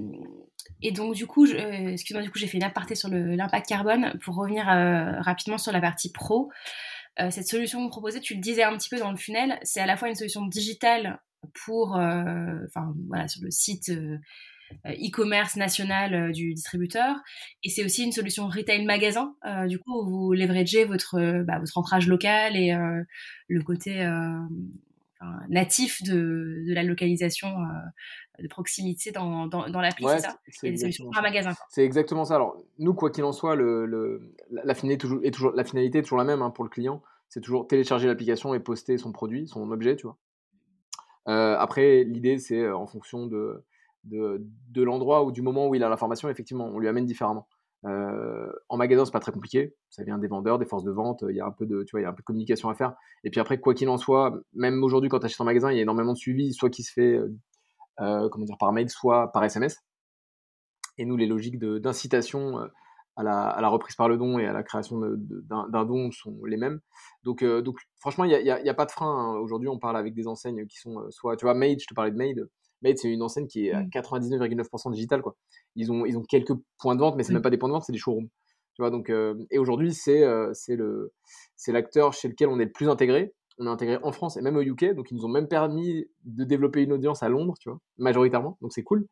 et donc du coup, euh, excuse-moi, du coup j'ai fait une aparté sur l'impact carbone pour revenir euh, rapidement sur la partie pro. cette solution que vous proposez, tu le disais un petit peu dans le funnel, c'est à la fois une solution digitale pour, enfin voilà, sur le site e-commerce national du distributeur, et c'est aussi une solution retail magasin. du coup, vous leveragez votre bah, votre ancrage local et le côté natif de, de, la localisation euh, de proximité dans, dans, dans l'appli, c'est ça? C'est des solutions un magasin. C'est exactement ça. Alors, nous, quoi qu'il en soit, le, le, la, finalité toujours, est toujours, la finalité est toujours la même hein, pour le client. C'est toujours télécharger l'application et poster son produit, son objet, tu vois. Euh, après, l'idée, c'est euh, en fonction de, de, de l'endroit ou du moment où il a l'information, effectivement, on lui amène différemment. Euh, en magasin, c'est pas très compliqué. Ça vient des vendeurs, des forces de vente. Il y a un peu de, tu vois, il y a un peu de communication à faire. Et puis après, quoi qu'il en soit, même aujourd'hui, quand tu achètes en magasin, il y a énormément de suivi, soit qui se fait, euh, euh, comment dire, par mail, soit par SMS. Et nous, les logiques d'incitation à la, reprise par le don et à la création d'un don sont les mêmes. Donc, franchement, il n'y a, a, pas de frein. Hein. Aujourd'hui, on parle avec des enseignes qui sont soit, tu vois, Made, je te parlais de Made. Made, c'est une enseigne qui est à 99,9% mmh. digitale, quoi ils ont, ils ont quelques points de vente, mais c'est même pas des points de vente, c'est des showrooms. Tu vois, donc, euh, et aujourd'hui, c'est euh, le c'est l'acteur chez lequel on est le plus intégré. On est intégré en France et même au UK, donc ils nous ont même permis de développer une audience à Londres, tu vois, majoritairement. Donc c'est cool,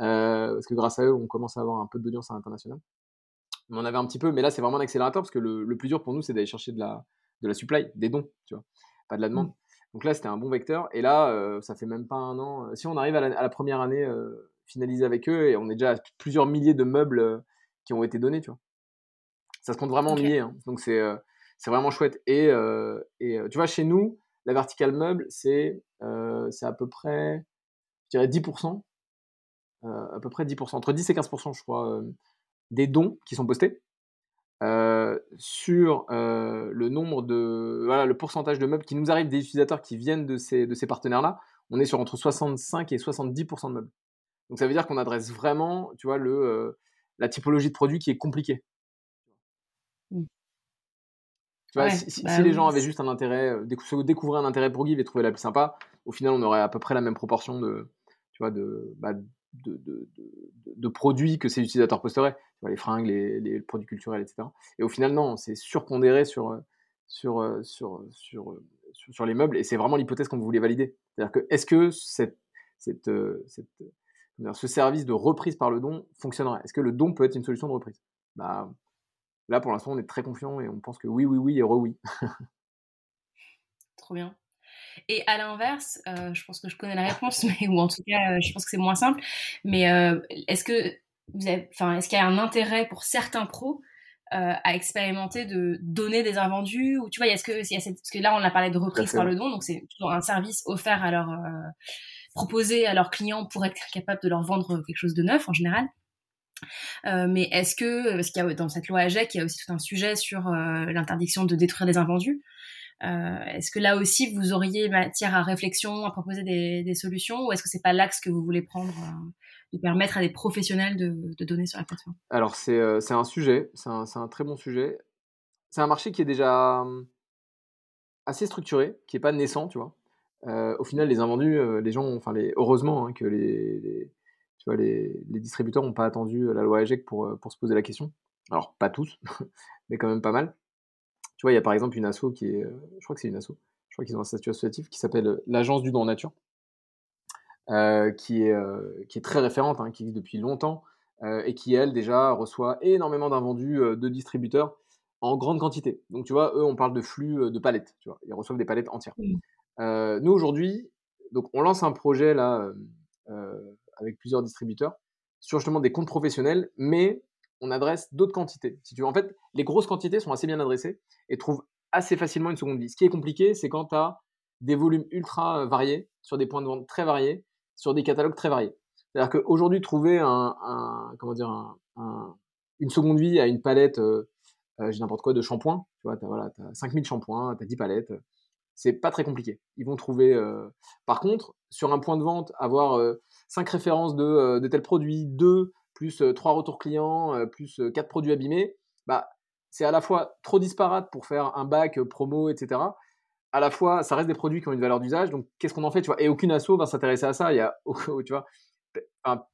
euh, parce que grâce à eux, on commence à avoir un peu d'audience à l'international. On en avait un petit peu, mais là, c'est vraiment un accélérateur, parce que le, le plus dur pour nous, c'est d'aller chercher de la, de la supply, des dons, tu vois, pas de la demande. Donc là, c'était un bon vecteur. Et là, ça fait même pas un an. Si on arrive à la, à la première année finalisé avec eux et on est déjà à plusieurs milliers de meubles euh, qui ont été donnés, tu vois. Ça se compte vraiment en milliers, hein. donc c'est euh, c'est vraiment chouette. Et, euh, et tu vois, chez nous, la verticale meuble, c'est c'est à peu près, je dirais 10%, à peu près 10%, entre 10 et 15%, je crois, des dons qui sont postés. Sur le nombre de voilà le pourcentage de meubles qui nous arrivent des utilisateurs qui viennent de ces de ces partenaires là on est sur entre 65 et 70% de meubles donc ça veut dire qu'on adresse vraiment, tu vois, le, euh, la typologie de produit qui est compliquée. Mmh. Tu vois, si, bah les gens avaient juste un intérêt, euh, découvrir un intérêt pour Give et trouver l'appli sympa, au final, on aurait à peu près la même proportion de, tu vois, de, bah, de, de, de, produits que ces utilisateurs posteraient. Les fringues, les, produits culturels, etc. Et au final, non, c'est surpondéré sur, euh, sur, sur, les meubles et c'est vraiment l'hypothèse qu'on voulait valider. C'est-à-dire que est-ce que ce service de reprise par le don fonctionnerait? Est-ce que le don peut être une solution de reprise? Bah, Là, pour l'instant, on est très confiant et on pense que oui, oui, oui et re-oui. Trop bien. Et à l'inverse, euh, je pense que je connais la réponse, mais, ou en tout cas, euh, je pense que c'est moins simple. Mais euh, est-ce que enfin, est-ce qu'il y a un intérêt pour certains pros à expérimenter de donner des invendus ou tu vois, est-ce que, y a parce que là on a parlé de reprise par le don, donc c'est un service offert à leur proposé à leurs clients pour être capable de leur vendre quelque chose de neuf en général. mais est-ce que, parce qu'il y a dans cette loi AGEC, il y a aussi tout un sujet sur l'interdiction de détruire des invendus. Euh, est-ce que là aussi vous auriez matière à réflexion, à proposer des, solutions, ou est-ce que c'est pas l'axe que vous voulez prendre euh, de permettre à des professionnels de, donner sur la plateforme? Alors c'est euh, un sujet, c'est un, un, très bon sujet. C'est un marché qui est déjà hum, assez structuré, qui est pas naissant, tu vois. au final, les invendus, les gens, enfin les, heureusement hein, que les, tu vois, les, les distributeurs n'ont pas attendu la loi AGEC pour, pour se poser la question. Alors pas tous, mais quand même pas mal. Tu vois, il y a par exemple une asso qui est, euh, je crois que c'est une asso, je crois qu'ils ont un statut associatif qui s'appelle euh, l'Agence du don en nature, euh, qui, est, qui est très référente, hein, qui existe depuis longtemps, et qui, elle, déjà, reçoit énormément d'invendus de distributeurs en grande quantité. Donc, tu vois, eux, on parle de flux de palettes, tu vois, ils reçoivent des palettes entières. nous, aujourd'hui, donc, on lance un projet, là, avec plusieurs distributeurs, sur justement des comptes professionnels, mais on adresse d'autres quantités. Si en fait, les grosses quantités sont assez bien adressées et trouvent assez facilement une seconde vie. Ce qui est compliqué, c'est quand tu as des volumes ultra variés, sur des points de vente très variés, sur des catalogues très variés. C'est-à-dire qu'aujourd'hui, trouver une seconde vie à une palette, euh, euh, j'ai n'importe quoi, de shampoing, tu vois, tu as, voilà, as 5000 shampoings, tu as 10 palettes, c'est pas très compliqué. Ils vont trouver. Euh, par contre, sur un point de vente, avoir 5 références de, de tel produit, 2 plus trois retours clients, plus quatre produits abîmés, bah, c'est à la fois trop disparate pour faire un bac promo, etc. À la fois, ça reste des produits qui ont une valeur d'usage. Donc, qu'est-ce qu'on en fait tu vois? Et aucune asso va s'intéresser à ça. Il y a, tu vois,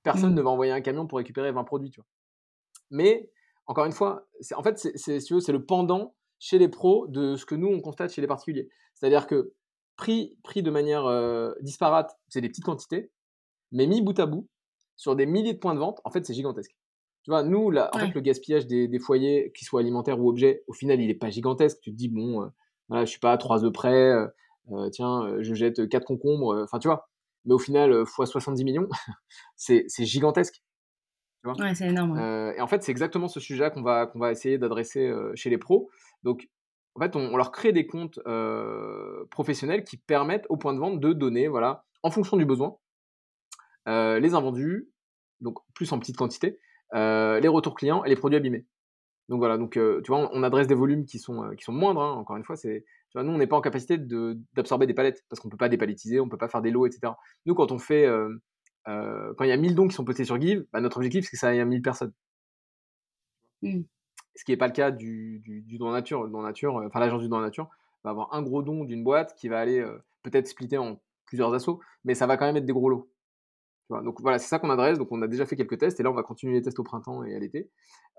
personne mmh. ne va envoyer un camion pour récupérer 20 produits. Tu vois? Mais, encore une fois, en fait, c'est le pendant chez les pros de ce que nous, on constate chez les particuliers. C'est-à-dire que pris, pris de manière disparate, c'est des petites quantités, mais mis bout à bout, sur des milliers de points de vente, en fait, c'est gigantesque. Tu vois, nous, là, en fait, le gaspillage des, foyers, qu'ils soient alimentaires ou objets, au final, il n'est pas gigantesque. Tu te dis, bon, euh, voilà, je suis pas à 3 œufs près, euh, euh, tiens, je jette 4 concombres, enfin, tu vois. Mais au final, fois 70 millions, c'est gigantesque. Tu vois? Ouais, c'est énorme. et en fait, c'est exactement ce sujet qu'on va, qu'on va essayer d'adresser chez les pros. Donc, en fait, on, leur crée des comptes professionnels qui permettent au point de vente de donner, voilà, en fonction du besoin, les invendus, donc plus en petite quantité, les retours clients et les produits abîmés. Donc voilà, donc tu vois, on, adresse des volumes qui sont, qui sont moindres. Hein, encore une fois, c'est, tu vois, nous on n'est pas en capacité d'absorber des palettes parce qu'on peut pas dépalettiser, on peut pas faire des lots, etc. Nous, quand on fait, quand il y a 1000 dons qui sont postés sur Give, bah, notre objectif c'est que ça aille à 1000 personnes. Mmh. Ce qui n'est pas le cas du, du, don nature. Le don nature, enfin l'agence du don nature va avoir un gros don d'une boîte qui va aller peut-être splitter en plusieurs assauts, mais ça va quand même être des gros lots donc voilà, c'est ça qu'on adresse. Donc on a déjà fait quelques tests et là on va continuer les tests au printemps et à l'été.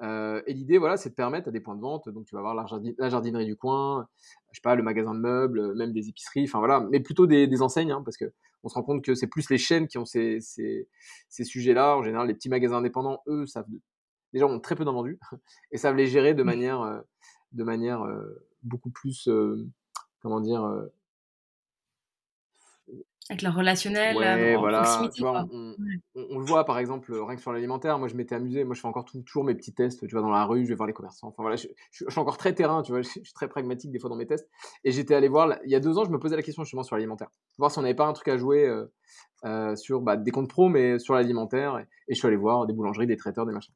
Euh, et l'idée, voilà, c'est de permettre à des points de vente. Donc tu vas avoir la, jardinerie du coin, je sais pas, le magasin de meubles, même des épiceries, enfin voilà, mais plutôt des, enseignes, hein, parce que on se rend compte que c'est plus les chaînes qui ont ces, sujets-là. En général, les petits magasins indépendants, eux, savent déjà ont très peu d'invendus et savent les gérer de mmh. manière, euh, de manière euh, beaucoup plus, comment dire avec le relationnel, ouais, voilà. tu vois, on, on, le voit par exemple, rien que sur l'alimentaire, moi je m'étais amusé, moi je fais encore toujours mes petits tests, tu vois, dans la rue, je vais voir les commerçants. Enfin voilà, je, suis encore très terrain, tu vois, je, suis très pragmatique des fois dans mes tests. Et j'étais allé voir, il y a deux ans, je me posais la question justement sur l'alimentaire, voir si on n'avait pas un truc à jouer euh, euh, sur bah, des comptes pro, mais sur l'alimentaire. Et, je suis allé voir des boulangeries, des traiteurs, des machins.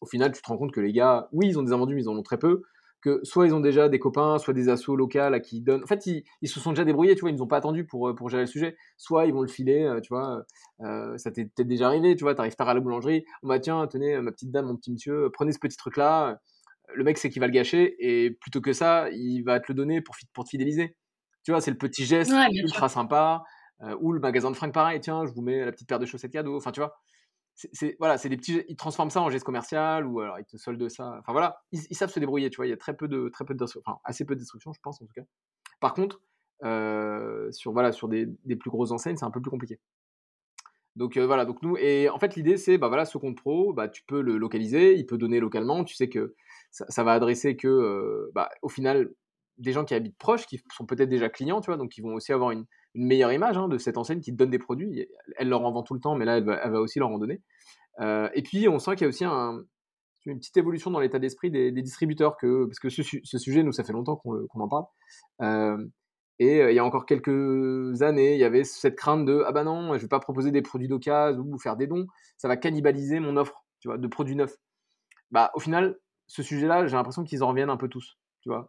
Au final, tu te rends compte que les gars, oui, ils ont des invendus, mais ils en ont très peu que soit ils ont déjà des copains, soit des assos locales à qui donnent. En fait, ils, se sont déjà débrouillés, tu vois, ils ne ont pas attendu pour, pour gérer le sujet. Soit ils vont le filer, euh, tu vois, euh, ça t'est peut-être déjà arrivé, tu vois, t'arrives tard à la boulangerie, on va tiens, tenez, ma petite dame, mon petit monsieur, prenez ce petit truc-là. Le mec sait qu'il va le gâcher et plutôt que ça, il va te le donner pour, pour te fidéliser. Tu vois, c'est le petit geste ultra sympa. Euh, ou le magasin de fringues pareil, tiens, je vous mets la petite paire de chaussettes cadeau. Enfin, tu vois, c'est voilà, c'est des petits, ils transforment ça en geste commercial ou alors ils te soldent ça. Enfin voilà, ils, savent se débrouiller, tu vois. Il y a très peu de, très peu de, assez peu de destruction, je pense en tout cas. Par contre, euh, sur voilà, sur des, des, plus grosses enseignes, c'est un peu plus compliqué. Donc voilà, donc nous, et en fait l'idée c'est, bah voilà, ce compte pro, bah, tu peux le localiser, il peut donner localement, tu sais que ça, va adresser que, bah, au final, des gens qui habitent proches, qui sont peut-être déjà clients, tu vois, donc ils vont aussi avoir une, meilleure image hein, de cette enseigne qui donne des produits. Elle leur en vend tout le temps, mais là, elle va, aussi leur en donner. et puis, on sent qu'il y a aussi une petite évolution dans l'état d'esprit des, distributeurs, que, parce que ce, sujet, nous, ça fait longtemps qu'on en parle. Et il y a encore quelques années, il y avait cette crainte de ah bah non, je vais pas proposer des produits d'occasion ou faire des dons, ça va cannibaliser mon offre, tu vois, de produits neufs. Bah au final, ce sujet-là, j'ai l'impression qu'ils en reviennent un peu tous.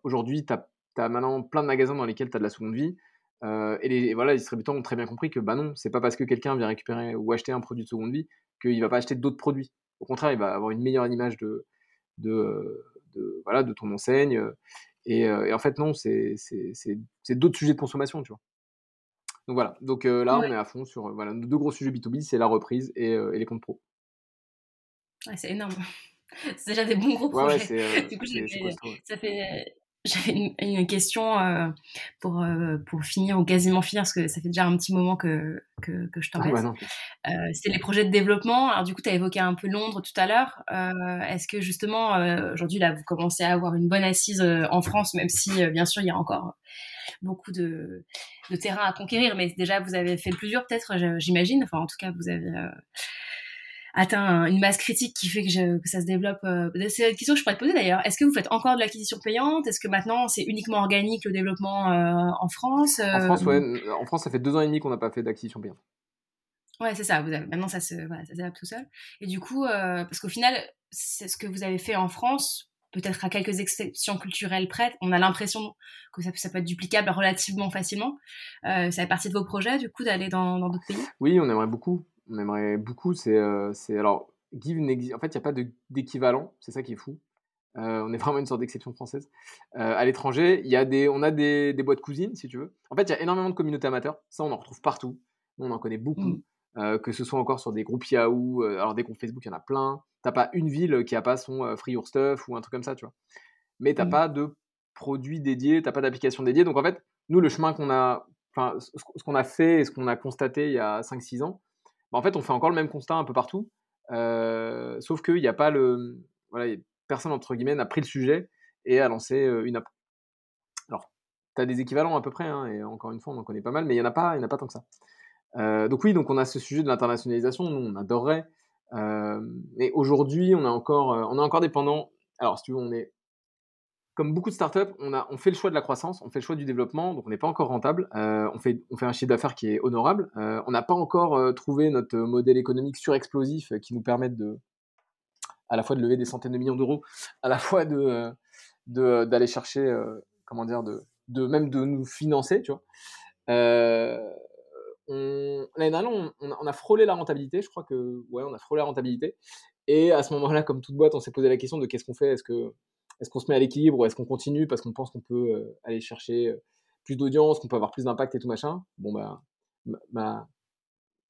Aujourd'hui, tu as, maintenant plein de magasins dans lesquels tu as de la seconde vie. Et, les, voilà, les distributeurs ont très bien compris que bah non, c'est pas parce que quelqu'un vient récupérer ou acheter un produit de seconde vie qu'il va pas acheter d'autres produits. Au contraire, il va avoir une meilleure image de, de, de voilà, de ton enseigne. Euh, et, en fait, non, c'est d'autres sujets de consommation, tu vois. Donc voilà, donc euh, là, on est à fond sur euh, voilà, nos deux gros sujets B2B, c'est la reprise et, les comptes pro. Ouais, c'est énorme. c'est déjà des bons gros projets. du coup, ça fait j'avais une, question euh, pour, euh, pour finir ou quasiment finir, parce que ça fait déjà un petit moment que, que, je t'en ah, euh, c'est les projets de développement. Alors du coup, tu as évoqué un peu Londres tout à l'heure. Est-ce que justement, aujourd'hui, là, vous commencez à avoir une bonne assise en France, même si, bien sûr, il y a encore beaucoup de, de terrain à conquérir, mais déjà, vous avez fait le plus dur, peut-être, j'imagine. Enfin, en tout cas, vous avez atteint une masse critique qui fait que, que ça se développe euh, C'est une question que je pourrais te poser d'ailleurs. Est-ce que vous faites encore de l'acquisition payante? Est-ce que maintenant c'est uniquement organique le développement euh, en France En France, ouais. Euh, en France, ça fait deux ans et demi qu'on n'a pas fait d'acquisition payante. Ouais, c'est ça. Vous avez, maintenant, ça se, voilà, ça développe tout seul. Et du coup, parce qu'au final, c'est ce que vous avez fait en France. Peut-être à quelques exceptions culturelles prêtes, on a l'impression que ça, ça, peut être duplicable relativement facilement. ça fait partie de vos projets, du coup, d'aller dans d'autres pays? Oui, on aimerait beaucoup on aimerait beaucoup. C'est, euh, alors Give En fait, il n'y a pas d'équivalent. C'est ça qui est fou. Euh, on est vraiment une sorte d'exception française. Euh, à l'étranger, il y a des, on a des, des, boîtes cousines, si tu veux. En fait, il y a énormément de communautés amateurs. Ça, on en retrouve partout. On en connaît beaucoup. Mmh. que ce soit encore sur des groupes Yahoo. alors, des groupes Facebook, il y en a plein. T'as pas une ville qui a pas son Free Your Stuff ou un truc comme ça, tu vois. Mais t'as mmh. pas de produits dédiés, t'as pas d'application dédiée. Donc, en fait, nous, le chemin qu'on a, enfin, ce qu'on a fait et ce qu'on a constaté il y a 5-6 ans, bah, en fait, on fait encore le même constat un peu partout, euh, sauf qu'il n'y a pas le. Voilà, personne, entre guillemets, n'a pris le sujet et a lancé euh, une app. Alors, tu as des équivalents à peu près, hein, et encore une fois, on en connaît pas mal, mais il n'y en, a pas, en a pas tant que ça. Euh, donc, oui, on a ce sujet de l'internationalisation, nous, on adorerait. mais aujourd'hui, on, encore, on est encore dépendant. Alors, si tu veux, on est comme beaucoup de startups, on, fait le choix de la croissance, on fait le choix du développement, donc on n'est pas encore rentable. Euh, on, fait, un chiffre d'affaires qui est honorable. Euh, on n'a pas encore euh, trouvé notre modèle économique surexplosif qui nous permette de, à la fois de lever des centaines de millions d'euros, à la fois d'aller chercher, comment dire, même de nous financer, tu vois. on, l'année dernière, on, on, a frôlé la rentabilité. Je crois que, ouais, on a frôlé la rentabilité. Et à ce moment-là, comme toute boîte, on s'est posé la question de qu'est-ce qu'on fait? Est-ce que est-ce qu'on se met à l'équilibre ou est-ce qu'on continue parce qu'on pense qu'on peut euh, aller chercher euh, plus d'audience, qu'on peut avoir plus d'impact et tout machin? Bon, bah, ma,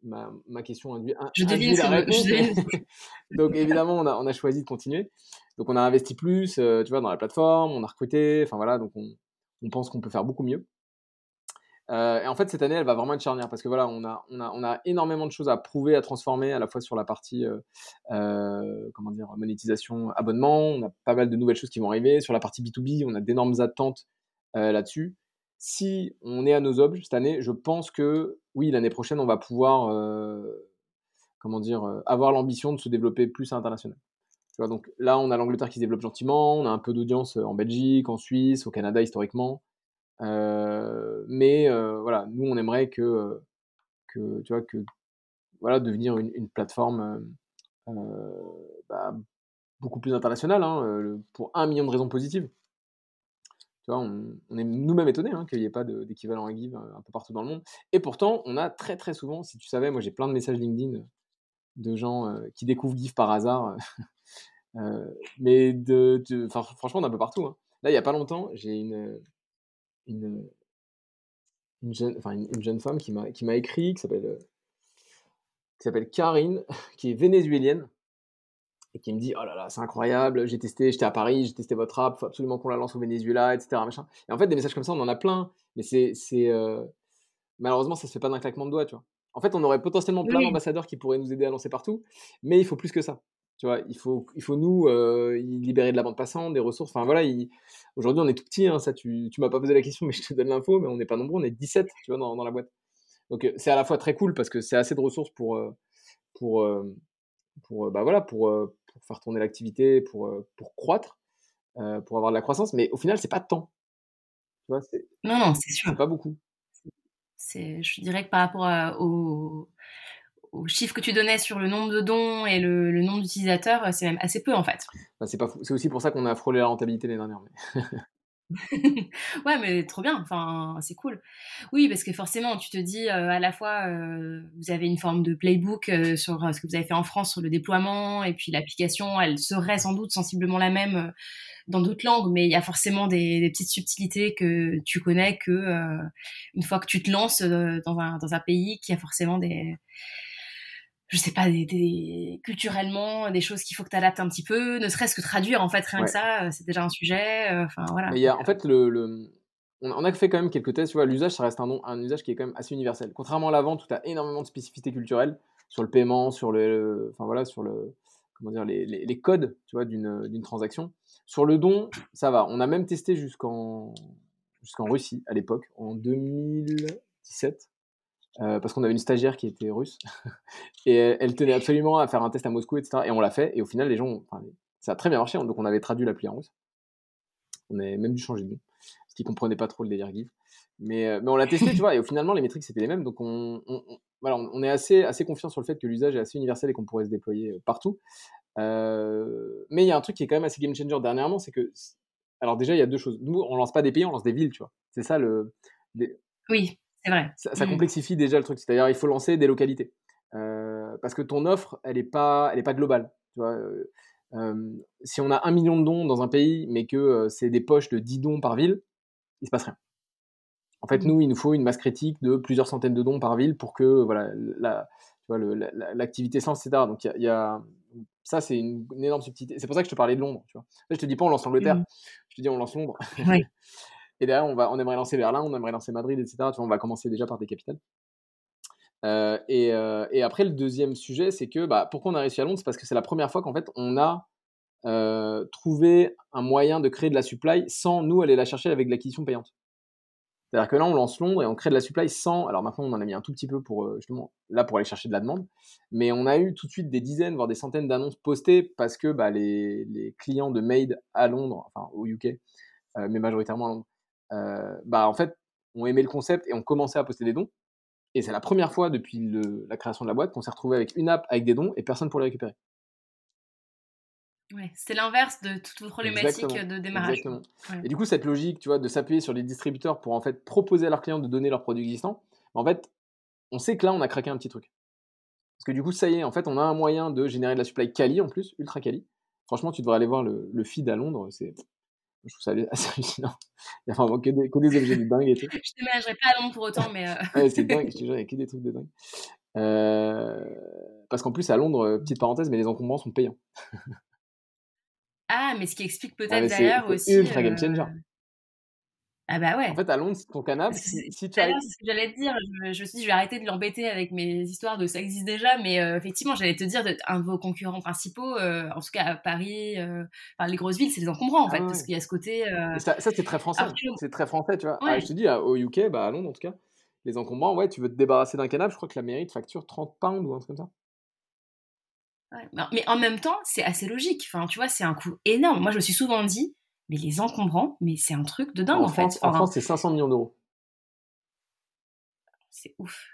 ma, ma question induit, je la réponse. Donc, évidemment, on a, on a choisi de continuer. Donc, on a investi plus, euh, tu vois, dans la plateforme, on a recruté, enfin voilà, donc on, on pense qu'on peut faire beaucoup mieux. Euh, et en fait, cette année, elle va vraiment être charnière parce que voilà, on a, on a, on a énormément de choses à prouver, à transformer, à la fois sur la partie, euh, euh, comment dire, monétisation, abonnement. On a pas mal de nouvelles choses qui vont arriver. Sur la partie B2B, on a d'énormes attentes là-dessus. Si on est à nos objets cette année, je pense que oui, l'année prochaine, on va pouvoir, comment dire, avoir l'ambition de se développer plus à l'international. Donc là, on a l'Angleterre qui se développe gentiment, on a un peu d'audience en Belgique, en Suisse, au Canada historiquement. Euh, mais euh, voilà, nous, on aimerait que, que, tu vois, que voilà, devenir une, plateforme bah, beaucoup plus internationale, hein, pour un million de raisons positives. Tu vois, on, est nous-mêmes étonnés hein, qu'il n'y ait pas d'équivalent à Give un peu partout dans le monde. Et pourtant, on a très très souvent, si tu savais, moi j'ai plein de messages LinkedIn de gens qui découvrent Give par hasard. mais de, franchement, on est un peu partout. Hein. Là, il n'y a pas longtemps, j'ai une, une, une, jeune, enfin une, jeune femme qui m'a, écrit, qui s'appelle, euh, qui s'appelle Karine, qui est vénézuélienne, et qui me dit Oh là là, c'est incroyable, j'ai testé, j'étais à Paris, j'ai testé votre app, faut absolument qu'on la lance au Venezuela, etc. Machin. Et en fait, des messages comme ça, on en a plein, mais c'est, c'est euh, malheureusement, ça se fait pas d'un claquement de doigts, tu vois. En fait, on aurait potentiellement plein d'ambassadeurs qui pourraient nous aider à lancer partout, mais il faut plus que ça. Tu vois, il faut, il faut nous euh, libérer de la bande passante, des ressources. Enfin voilà, aujourd'hui on est tout petit, hein, ça tu, tu m'as pas posé la question, mais je te donne l'info, mais on n'est pas nombreux, on est 17 tu vois, dans, dans la boîte. Donc euh, c'est à la fois très cool parce que c'est assez de ressources pour, euh, pour, pour, bah, voilà, pour, pour faire tourner l'activité, pour, pour croître, pour avoir de la croissance, mais au final c'est pas de temps. Tu vois, non, non, c'est sûr. Pas beaucoup. Je dirais que par rapport au au chiffre que tu donnais sur le nombre de dons et le, nombre d'utilisateurs, euh, c'est même assez peu en fait. Bah, c'est, pas c'est aussi pour ça qu'on a frôlé la rentabilité l'année dernière. ouais, mais trop bien. Enfin, c'est cool. Oui, parce que forcément, tu te dis euh, à la fois, euh, vous avez une forme de playbook sur ce que vous avez fait en France sur le déploiement, et puis l'application, elle serait sans doute sensiblement la même dans d'autres langues, mais il y a forcément des, des, petites subtilités que tu connais que une fois que tu te lances dans un, dans un pays qui a forcément des je sais pas, des, culturellement, des choses qu'il faut que tu adaptes un petit peu, ne serait-ce que traduire, en fait, rien que ça, euh, c'est déjà un sujet. Euh, enfin, voilà. Mais il y a, en fait, le, on a fait quand même quelques tests, tu vois, l'usage, ça reste un, nom, un usage qui est quand même assez universel. Contrairement à la vente, où tu as énormément de spécificités culturelles sur le paiement, sur le, enfin voilà, sur le, comment dire, les, les, codes, tu vois, d'une transaction. Sur le don, ça va. On a même testé jusqu'en jusqu'en Russie à l'époque, en 2017. Euh, parce qu'on avait une stagiaire qui était russe et elle, tenait absolument à faire un test à Moscou, etc. Et on l'a fait et au final les gens, ça a très bien marché. Donc on avait traduit l'appli en russe. On avait même dû changer de nom, parce qu'ils comprenaient pas trop le délire GIF. Mais, euh, mais on l'a testé, tu vois, et au finalement les métriques c'était les mêmes. Donc on, voilà, on est assez, assez confiant sur le fait que l'usage est assez universel et qu'on pourrait se déployer euh, partout. mais il y a un truc qui est quand même assez game changer dernièrement, c'est que alors déjà il y a deux choses. Nous on lance pas des pays, on lance des villes, tu vois. C'est ça le. Oui. Ça, mmh. complexifie déjà le truc. C'est-à-dire, il faut lancer des localités. Euh, parce que ton offre, elle n'est pas, elle est pas globale. Tu vois euh, euh, si on a un million de dons dans un pays, mais que c'est des poches de 10 dons par ville, il se passe rien. En fait, mmh. nous, il nous faut une masse critique de plusieurs centaines de dons par ville pour que voilà, l'activité la, etc. Donc, il y, a, ça, c'est une, énorme subtilité. C'est pour ça que je te parlais de Londres. Tu vois. je te dis pas on lance l'Angleterre, mmh. je te dis on lance Londres. Oui. Et derrière, on, va, on aimerait lancer Berlin, on aimerait lancer Madrid, etc. Tu on va commencer déjà par des capitales. Euh, et, euh, et, après, le deuxième sujet, c'est que bah, pourquoi on a réussi à Londres? C'est parce que c'est la première fois qu'en fait, on a euh, trouvé un moyen de créer de la supply sans nous aller la chercher avec de l'acquisition payante. C'est-à-dire que là, on lance Londres et on crée de la supply sans. Alors maintenant, on en a mis un tout petit peu pour justement là pour aller chercher de la demande, mais on a eu tout de suite des dizaines, voire des centaines d'annonces postées parce que bah, les, les, clients de Made à Londres, enfin au UK, mais majoritairement à Londres, bah, en fait, ont aimé le concept et ont commencé à poster des dons. Et c'est la première fois depuis la création de la boîte qu'on s'est retrouvé avec une app avec des dons et personne pour les récupérer. Ouais, c'est l'inverse de toute problématique de démarrage. Exactement. Et du coup, cette logique, tu vois, de s'appuyer sur les distributeurs pour en fait proposer à leurs clients de donner leurs produits existants, en fait, on sait que là, on a craqué un petit truc. Parce que du coup, ça y est, en fait, on a un moyen de générer de la supply quali en plus, ultra quali. Franchement, tu devrais aller voir le, le feed à Londres, c'est je trouve ça assez hallucinant. Il y a vraiment que des, que des objets de dingue et tout. je déménagerai pas à Londres pour autant, mais. Euh... ouais, c'est dingue, je te jure, il y a que des trucs de dingue. Euh... Parce qu'en plus, à Londres, euh, petite parenthèse, mais les encombrants sont payants. ah, mais ce qui explique peut-être ah, d'ailleurs aussi. C'est ultra game changer. Euh, ah bah ouais. En fait, à Londres, ton canapé, si, si tu. C'est ce que j'allais te dire. Je, je, me suis dit, je vais arrêter de l'embêter avec mes histoires de ça existe déjà, mais euh, effectivement, j'allais te dire, un de vos concurrents principaux, euh, en tout cas à Paris, euh, enfin, les grosses villes, c'est les encombrants en fait, ah parce qu'il y a ce côté. Ça, ça c'est très français. C'est très français, tu vois. Ah, je te dis, au UK, bah, à Londres en tout cas, les encombrants, ouais, tu veux te débarrasser d'un canapé, je crois que la mairie te facture 30 pounds ou un truc comme ça. Ouais, mais en même temps, c'est assez logique. Enfin, tu vois, c'est un coût énorme. Moi, je me suis souvent dit, mais les encombrants, mais c'est un truc de dingue en, fait. en France, c'est 500 millions d'euros. C'est ouf.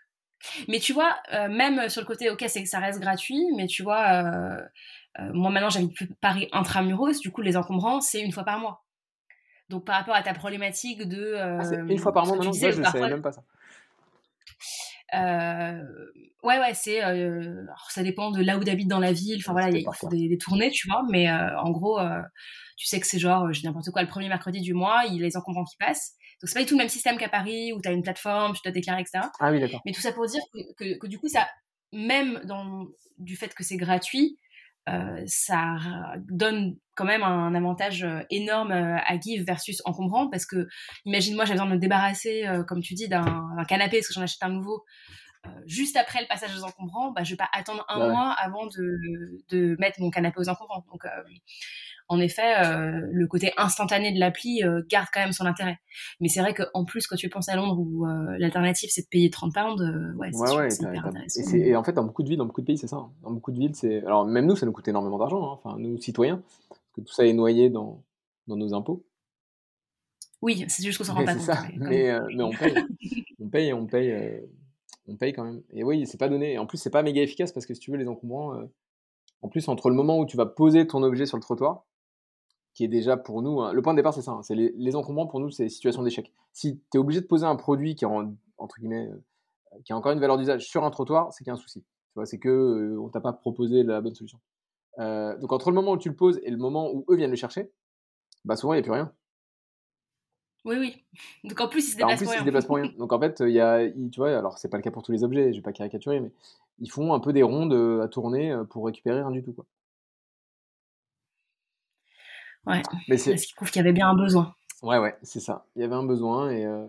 Mais tu vois, euh, même sur le côté, ok, c'est que ça reste gratuit, mais tu vois, euh, euh, moi maintenant j'habite Paris intramuros, du coup les encombrants c'est une fois par mois. Donc par rapport à ta problématique de. Ah, une fois par mois maintenant, je ne savais même pas ça. ouais, ouais, c'est. ça dépend de là où tu habites dans la ville. Enfin voilà, il faut des, des, tournées, tu vois. Mais en gros, tu sais que c'est genre, je n'importe quoi, le premier mercredi du mois, il y a les encombrants qui passent. Donc c'est pas du tout le même système qu'à Paris où tu as une plateforme, tu dois déclarer, etc. Ah oui, d'accord. Mais tout ça pour dire que, que, du coup, ça, même dans, du fait que c'est gratuit, euh, ça donne quand même un avantage euh, énorme euh, à Give versus encombrant parce que imagine moi j'ai besoin de me débarrasser comme tu dis d'un canapé parce que j'en achète un nouveau juste après le passage aux encombrants, bah, je vais pas attendre un Bah ouais. mois avant de, de mettre mon canapé aux encombrants. Donc, euh, en effet, euh, le côté instantané de l'appli euh, garde quand même son intérêt. Mais c'est vrai qu'en plus, quand tu penses à Londres où euh, l'alternative c'est de payer 30 pounds, ouais, c'est Ouais, ouais, hyper intéressant. et, en fait, dans beaucoup de villes, dans beaucoup de pays, c'est ça. hein. Dans beaucoup de villes, c'est. Alors, même nous, ça nous coûte énormément d'argent, hein, enfin, nous, citoyens, parce que tout ça est noyé dans, dans nos impôts. Oui, c'est juste qu'on s'en rend pas compte. ça, mais même. on paye. on paye on paye, on paye quand même. Et oui, c'est pas donné. Et en plus, c'est pas méga efficace parce que si tu veux, les encombrants, en plus, entre le moment où tu vas poser ton objet sur le trottoir, qui est déjà pour nous, hein, le point de départ, c'est ça. hein, c'est les, les encombrants, pour nous, c'est situation d'échec. Si tu es obligé de poser un produit qui, en- entre guillemets, euh, qui a encore une valeur d'usage sur un trottoir, c'est qu'il y a un souci. Tu vois, c'est que euh, on t'a pas proposé la bonne solution. Euh, donc, entre le moment où tu le poses et le moment où eux viennent le chercher, bah souvent, il n'y a plus rien. Oui, oui. Donc en plus, ils se en déplacent plus, pour rien. déplacent pour rien. Donc en fait, il y a, tu vois, alors c'est pas le cas pour tous les objets, je vais pas caricaturer, mais ils font un peu des rondes euh, à tourner pour récupérer rien du tout, quoi. Ouais. Mais c'est, Ce qui prouve qu'il y avait bien un besoin. ouais, ouais, c'est ça. Il y avait un besoin et euh,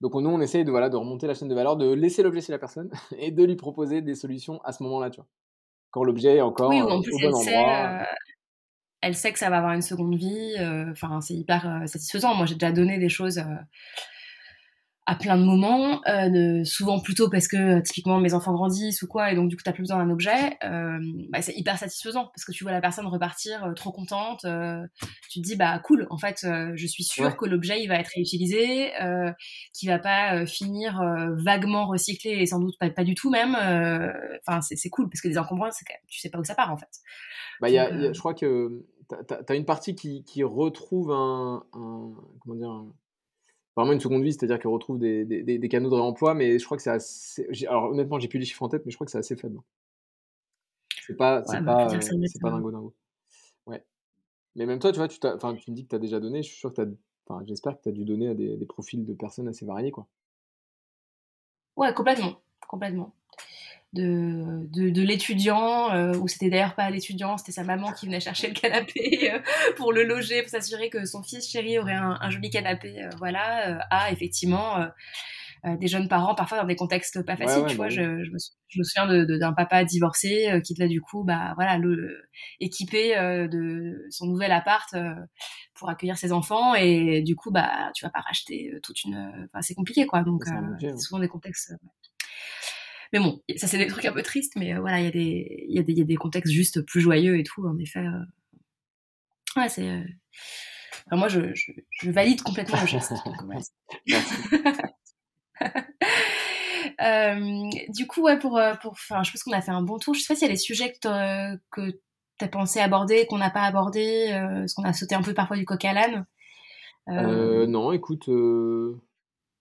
donc nous, on essaye de voilà, de remonter la chaîne de valeur, de laisser l'objet chez la personne et de lui proposer des solutions à ce moment-là, tu vois. Quand l'objet est encore Oui, euh, en plus, au elle bon sait, endroit. euh, elle sait que ça va avoir une seconde vie. euh, Enfin, c'est hyper euh, satisfaisant. Moi, j'ai déjà donné des choses à plein de moments, euh, souvent plutôt parce que euh, typiquement mes enfants grandissent ou quoi, et donc du coup t'as plus besoin d'un objet. euh, bah, c'est hyper satisfaisant parce que tu vois la personne repartir euh, trop contente. tu te dis bah cool, en fait, je suis sûre Ouais. que l'objet il va être réutilisé, qu'il va pas finir vaguement recyclé et sans doute pas, pas du tout même. Enfin, c'est c'est cool parce que les encombrants, tu sais pas où ça part en fait. Bah, il y a, Donc, y a- je crois que tu as, une partie qui, qui retrouve un, un- comment dire, un- vraiment une seconde vie, c'est-à-dire qu'elle retrouve des, des, canaux de réemploi, mais je crois que c'est assez. Alors honnêtement, j'ai plus les chiffres en tête, mais je crois que c'est assez faible. C'est pas, Ouais, bah, pas, euh, c'est pas dingo dingo. Ouais. Mais même toi, tu vois, tu, t'as- enfin, tu me dis que tu as déjà donné, je suis sûr que tu. Enfin, j'espère que tu as dû donner à des, des profils de personnes assez variés, quoi. Ouais, complètement, complètement. De, de, de l'étudiant, euh, ou c'était d'ailleurs pas l'étudiant, c'était sa maman qui venait chercher le canapé euh, pour le loger, pour s'assurer que son fils chéri aurait un, un joli canapé, euh, voilà, euh, à effectivement euh, euh, des jeunes parents, parfois dans des contextes pas faciles, ouais, tu bah vois. oui. Je, je, me, sou- je me souviens de- de- d'un papa divorcé euh, qui devait du coup, bah voilà, le, équipé euh, de son nouvel appart euh, pour accueillir ses enfants, et du coup, bah tu vas pas racheter toute une, enfin c'est compliqué quoi, donc C'est euh, souvent des contextes. Mais bon, ça c'est des trucs un peu tristes, mais euh, voilà, il y, a des- y, a des- il y a des contextes juste plus joyeux et tout, en effet. euh. Ouais, c'est. euh, enfin, moi, je, je, je valide complètement le geste. du coup, ouais, pour, pour, enfin, je pense qu'on a fait un bon tour. Je sais pas s'il y a des sujets que t'as- que tu as pensé aborder, qu'on n'a pas abordé, parce qu'on a sauté un peu parfois du coq à l'âne. Non, écoute,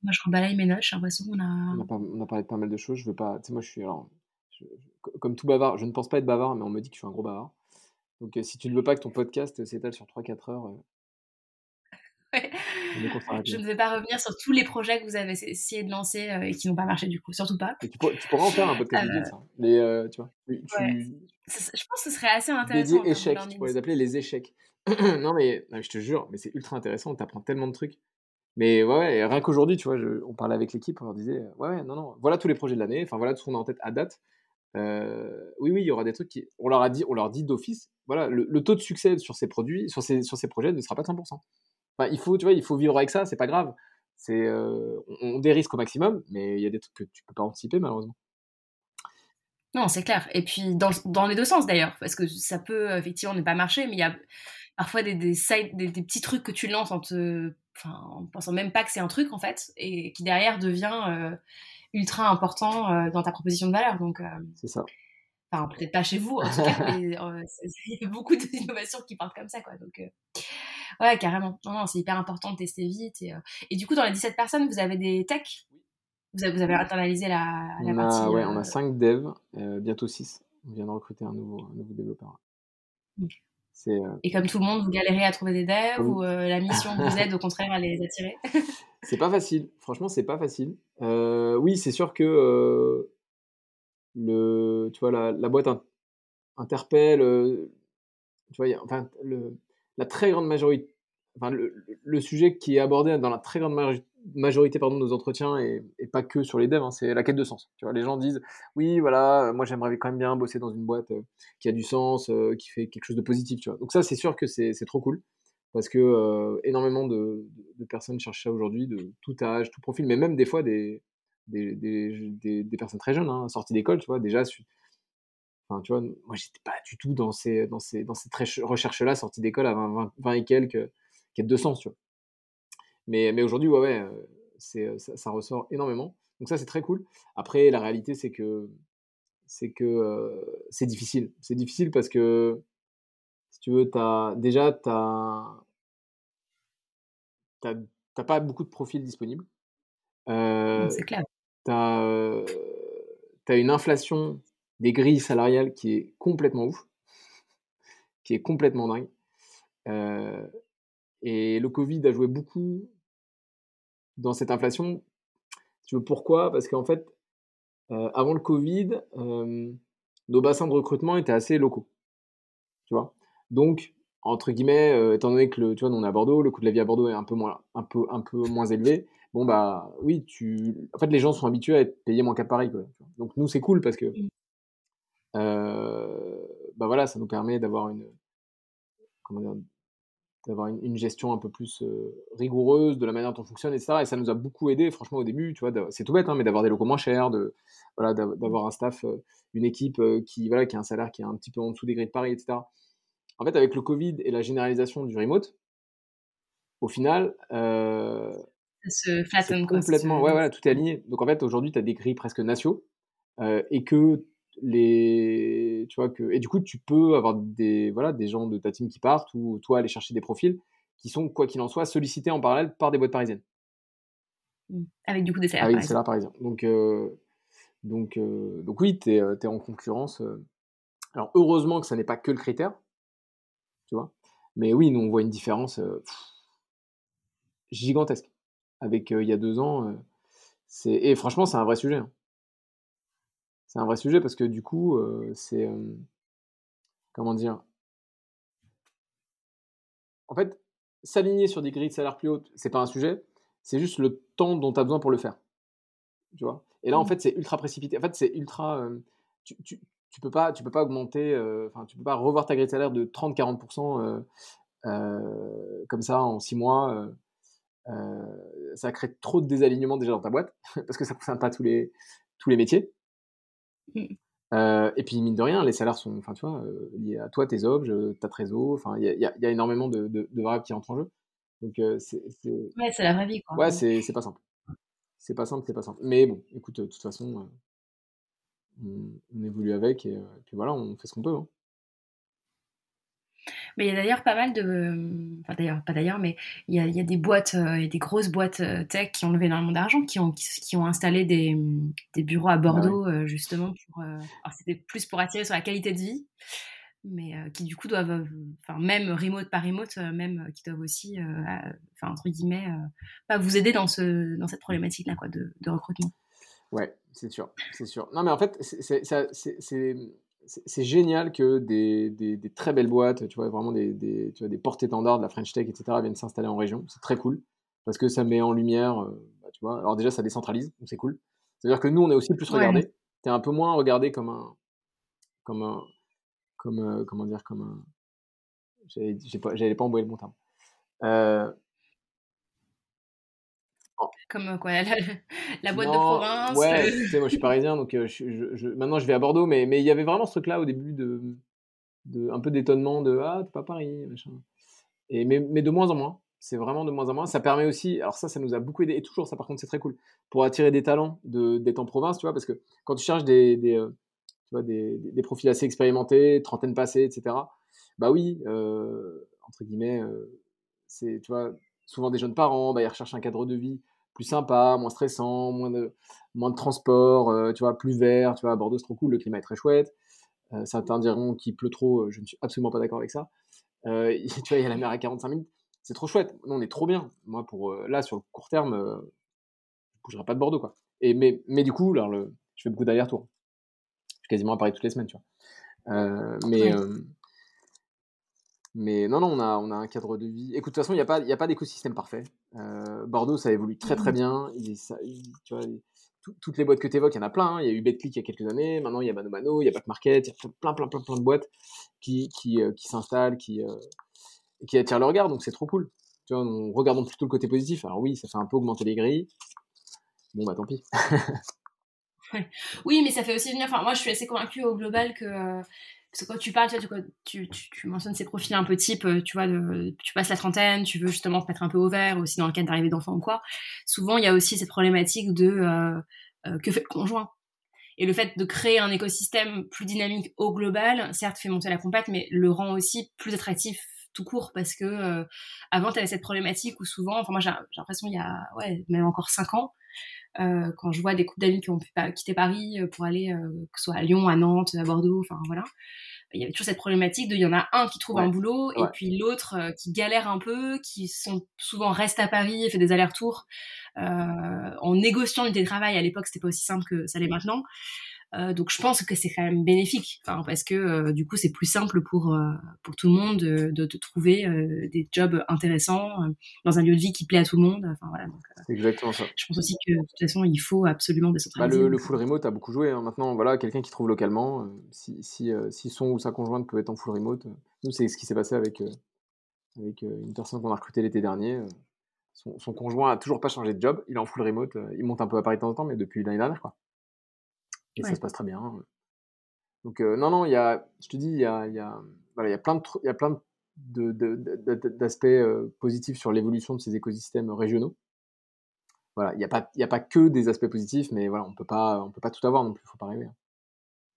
Moi, je rebalaye mes notes, j'ai l'impression qu'on a. on a, on a parlé de pas mal de choses. Je veux pas. Tu sais, moi, je suis. Alors, je- comme tout bavard, je ne pense pas être bavard, mais on me dit que je suis un gros bavard. Donc, euh, si tu ne veux pas que ton podcast s'étale sur 3-4 heures, euh, Ouais. Je ne vais pas revenir sur tous les projets que vous avez essayé de lancer euh, et qui n'ont pas marché du coup, surtout pas. Et tu, pourrais, tu pourras en faire un podcast dédié de ça. Les, euh, tu vois, tu, Ouais. Je pense que ce serait assez dédié intéressant. de échecs, tu pourrais les appeler les échecs. non, mais non, mais je te jure, mais c'est ultra intéressant, on t'apprend tellement de trucs. Mais ouais, rien qu'aujourd'hui, tu vois, on parlait avec l'équipe, on leur disait, euh, non, non, voilà tous les projets de l'année, enfin voilà tout ce qu'on a en tête à date. Euh, oui, oui, il y aura des trucs qui. On leur a dit, on leur dit d'office, voilà, le, taux de succès sur ces produits, sur ces, sur ces projets ne sera pas de 100%. Enfin, il faut, tu vois, il faut vivre avec ça, c'est pas grave. C'est, euh, on, on dérisque au maximum, mais il y a des trucs que tu peux pas anticiper, malheureusement. Non, c'est clair. Et puis dans, dans les deux sens d'ailleurs, parce que ça peut effectivement ne pas marcher, mais il y a parfois des, des, side- des, des petits trucs que tu lances en te, en pensant même pas que c'est un truc en fait, et qui derrière devient euh, ultra important euh, dans ta proposition de valeur. Donc, euh, C'est ça. enfin, peut-être pas chez vous en tout cas, mais il y a beaucoup d'innovations qui partent comme ça, quoi. Donc, ouais, carrément. Non, non, c'est hyper important de tester vite. Et, et du coup, dans les 17 personnes, vous avez des techs vous avez, vous avez internalisé la, la On partie. a, ouais, on a 5 devs, bientôt 6. On vient de recruter un nouveau, un nouveau développeur. Ok. Euh, Et comme tout le monde, vous galérez à trouver des devs ou euh, la mission vous aide au contraire à les attirer? C'est pas facile. Franchement, c'est pas facile. Euh, oui, c'est sûr que euh, le, tu vois, la, la boîte in- interpelle. tu vois, il y a- enfin, le, la très grande majorité. Enfin, le, le sujet qui est abordé dans la très grande majori- majorité pardon, de nos entretiens, et, pas que sur les devs, hein, c'est la quête de sens. Tu vois, les gens disent Oui, voilà, moi j'aimerais quand même bien bosser dans une boîte qui a du sens, qui fait quelque chose de positif. Tu vois. Donc, ça, c'est sûr que c'est trop cool parce que énormément de, personnes cherchent ça aujourd'hui, de tout âge, tout profil, mais même des fois des, des, des, des personnes très jeunes, hein, sorties d'école, tu vois, déjà. Enfin, tu vois, moi, j'étais pas du tout dans, ces, dans, ces, dans cette recherche-là, sortie d'école à 20, 20, et quelques, qui de sens, tu vois. Mais, mais aujourd'hui, ouais, ouais, c'est, ça, ressort énormément. Donc ça, c'est très cool. Après, la réalité, c'est que c'est que c'est difficile. C'est difficile parce que si tu veux, as, déjà, tu n'as pas beaucoup de profils disponibles. Euh, c'est clair. Tu as, une inflation des grilles salariales qui est complètement ouf, qui est complètement dingue. Euh, et le Covid a joué beaucoup dans cette inflation. Tu veux pourquoi? Parce qu'en fait, euh, avant le Covid, nos bassins de recrutement étaient assez locaux. Tu vois? Donc, entre guillemets, euh, étant donné que le, tu vois, on est à Bordeaux, le coût de la vie à Bordeaux est un peu moins, un peu, un peu moins élevé. Bon bah oui, tu, en fait, les gens sont habitués à être payés moins qu'à Paris. Quoi. Donc nous, c'est cool parce que, mmh. euh, bah voilà, ça nous permet d'avoir une, comment dire, d'avoir une, gestion un peu plus euh, rigoureuse de la manière dont on fonctionne, etc. Et ça nous a beaucoup aidé, franchement, au début, tu vois, c'est tout bête, hein, mais d'avoir des locaux moins chers, de, voilà, d'avoir un staff, une équipe qui, voilà, qui a un salaire qui est un petit peu en dessous des grilles de Paris, etc en fait, avec le Covid et la généralisation du remote, au final, euh, ça se flatten complètement. Ouais, voilà, tout est aligné. Donc en fait, aujourd'hui, tu as des grilles presque nationaux euh, et que les, tu vois que et du coup, tu peux avoir des voilà des gens de ta team qui partent ou toi aller chercher des profils qui sont quoi qu'il en soit sollicités en parallèle par des boîtes parisiennes. Mmh. Avec du coup des salaires. Avec des salaires parisiens. Donc euh, donc donc oui, tu es, es, en concurrence. Alors heureusement que ça n'est pas que le critère mais oui, nous, on voit une différence gigantesque. Avec il y a deux ans, c'est et franchement, c'est un vrai sujet. Hein. C'est un vrai sujet parce que du coup, c'est comment dire En fait, s'aligner sur des grilles de salaire plus hautes, c'est pas un sujet. C'est juste le temps dont tu as besoin pour le faire. Tu vois? Et là, en mmh. fait, c'est ultra précipité. En fait, c'est ultra. tu, tu peux pas, tu peux pas augmenter, euh, enfin, tu peux pas revoir ta grille de salaire de 30-40% euh, euh, comme ça en 6 mois. ça crée trop de désalignement déjà dans ta boîte parce que ça ne concerne pas tous les, tous les métiers. Mmh. et puis, mine de rien, les salaires sont enfin, tu vois, liés à toi, tes objets, ta trésor. Enfin, il y, y, a énormément de, de, variables qui entrent en jeu. Donc, c'est. Ouais, c'est la vraie vie. Quoi. Ouais, c'est pas simple. C'est pas simple, c'est pas simple. Mais bon, écoute, de toute façon, on, évolue avec et, puis voilà, on fait ce qu'on peut. Hein. Mais il y a d'ailleurs pas mal de. Enfin, d'ailleurs, pas d'ailleurs, mais il y a, y a, des boîtes, euh, des grosses boîtes euh, tech qui ont levé énormément d'argent, qui ont, qui, ont installé des, des bureaux à Bordeaux, euh, justement, pour. alors, c'était plus pour attirer sur la qualité de vie, mais qui, du coup, doivent. Enfin, même remote par remote, même qui doivent aussi, enfin, entre guillemets, pas vous aider dans, ce, dans cette problématique-là, quoi, de, de recrutement. Ouais, c'est sûr, c'est sûr. Non, mais en fait, c'est génial que des, des, des, très belles boîtes, tu vois, vraiment des, des, tu vois, des porte-étendards de la French Tech, etc., viennent s'installer en région. C'est très cool parce que ça met en lumière, euh, bah, tu vois. Alors déjà, ça décentralise, donc c'est cool. C'est-à-dire que nous, on est aussi plus regardé. Tu es un peu moins regardé comme un, comme un, comme, euh, comment dire, comme un. J'allais pas, pas le bon terme. Euh, comme euh, quoi, la, boîte de province. Ouais, tu sais, moi je suis parisien, donc euh, je, maintenant je vais à Bordeaux, mais, mais il y avait vraiment ce truc-là au début de, de un peu d'étonnement de ah t'es pas Paris, machin. Et mais, mais de moins en moins, c'est vraiment de moins en moins. Ça permet aussi, alors ça, ça nous a beaucoup aidé et toujours ça par contre c'est très cool pour attirer des talents de d'être en province, tu vois, parce que quand tu cherches des, des euh, tu vois, des, des, profils assez expérimentés, trentaine passée, etc. Bah oui, entre guillemets, c'est tu vois souvent des jeunes parents, bah, ils recherchent un cadre de vie plus sympa, moins stressant, moins de, moins de transport, euh, tu vois, plus vert, tu vois, à Bordeaux c'est trop cool, le climat est très chouette. Euh, certains diront qu'il pleut trop, euh, je ne suis absolument pas d'accord avec ça. tu vois, il y a la mer à 45 minutes, c'est trop chouette. Nous, on est trop bien. Moi, pour là, sur le court terme, je ne bougerai pas de Bordeaux, quoi. Et, mais, mais du coup, alors, le, je fais beaucoup d'allers-retours. Je suis quasiment à Paris toutes les semaines, tu vois. mais, Mais non, non, on a, on a un cadre de vie. Écoute, de toute façon, il n'y a pas, il y a pas d'écosystème parfait. Euh, Bordeaux, ça évolue très très bien. Il, ça, tu vois, toutes les boîtes que tu évoques, il y en a plein. Hein. Il y a eu BetClick il y a quelques années. Maintenant, il y a Mano Mano, il y a Back Market, il y a plein, plein, plein, plein de boîtes qui, qui, euh, qui s'installent, qui, euh, qui attirent le regard. Donc, c'est trop cool. Tu vois, on, regardons plutôt le côté positif. Alors, oui, ça fait un peu augmenter les grilles. Bon, bah, tant pis. oui, mais ça fait aussi venir. Enfin, moi, je suis assez convaincue au global que. Euh, parce que quand tu parles, tu, tu, tu, mentionnes ces profils un peu type, tu vois, tu passes la trentaine, tu veux justement te mettre un peu au vert, aussi dans le cadre d'arrivée d'enfants ou quoi. Souvent, il y a aussi cette problématique de euh, que fait le conjoint. Et le fait de créer un écosystème plus dynamique au global, certes fait monter la compète, mais le rend aussi plus attractif tout court parce que euh, avant tu avais cette problématique où souvent, enfin moi j'ai l'impression il y a ouais même encore cinq ans, euh, quand je vois des couples d'amis qui ont pu quitter Paris pour aller que ce soit à Lyon, à Nantes, à Bordeaux, enfin voilà, il y avait toujours cette problématique de il y en a un qui trouve un boulot et puis l'autre euh, qui galère un peu, qui sont souvent restent à Paris et fait des allers-retours euh, en négociant du télétravail. À l'époque, c'était pas aussi simple que ça l'est maintenant. Euh, donc je pense que c'est quand même bénéfique, enfin, parce que euh, du coup c'est plus simple pour euh, pour tout le monde de, de, de trouver des jobs intéressants dans un lieu de vie qui plaît à tout le monde. Enfin voilà. C'est exactement ça. Je pense aussi que de toute façon il faut absolument décentraliser. Bah, le, le, full remote a beaucoup joué. Hein. Maintenant voilà quelqu'un qui trouve localement, si si, si, son ou sa conjointe peut être en full remote, nous c'est ce qui s'est passé avec avec une personne qu'on a recrutée l'été dernier. Son, son, conjoint a toujours pas changé de job, il est en full remote, il monte un peu à Paris de temps en temps, mais depuis l'année dernière quoi. Et ça se passe très bien. Hein. Donc, euh, non, non, il y a, je te dis, il y a, y a, voilà, y a plein de, y a plein de, d'aspects euh, positifs sur l'évolution de ces écosystèmes régionaux. Voilà, il n'y a, pas, y a pas que des aspects positifs, mais voilà, on ne peut pas tout avoir non plus, il ne faut pas rêver. Hein.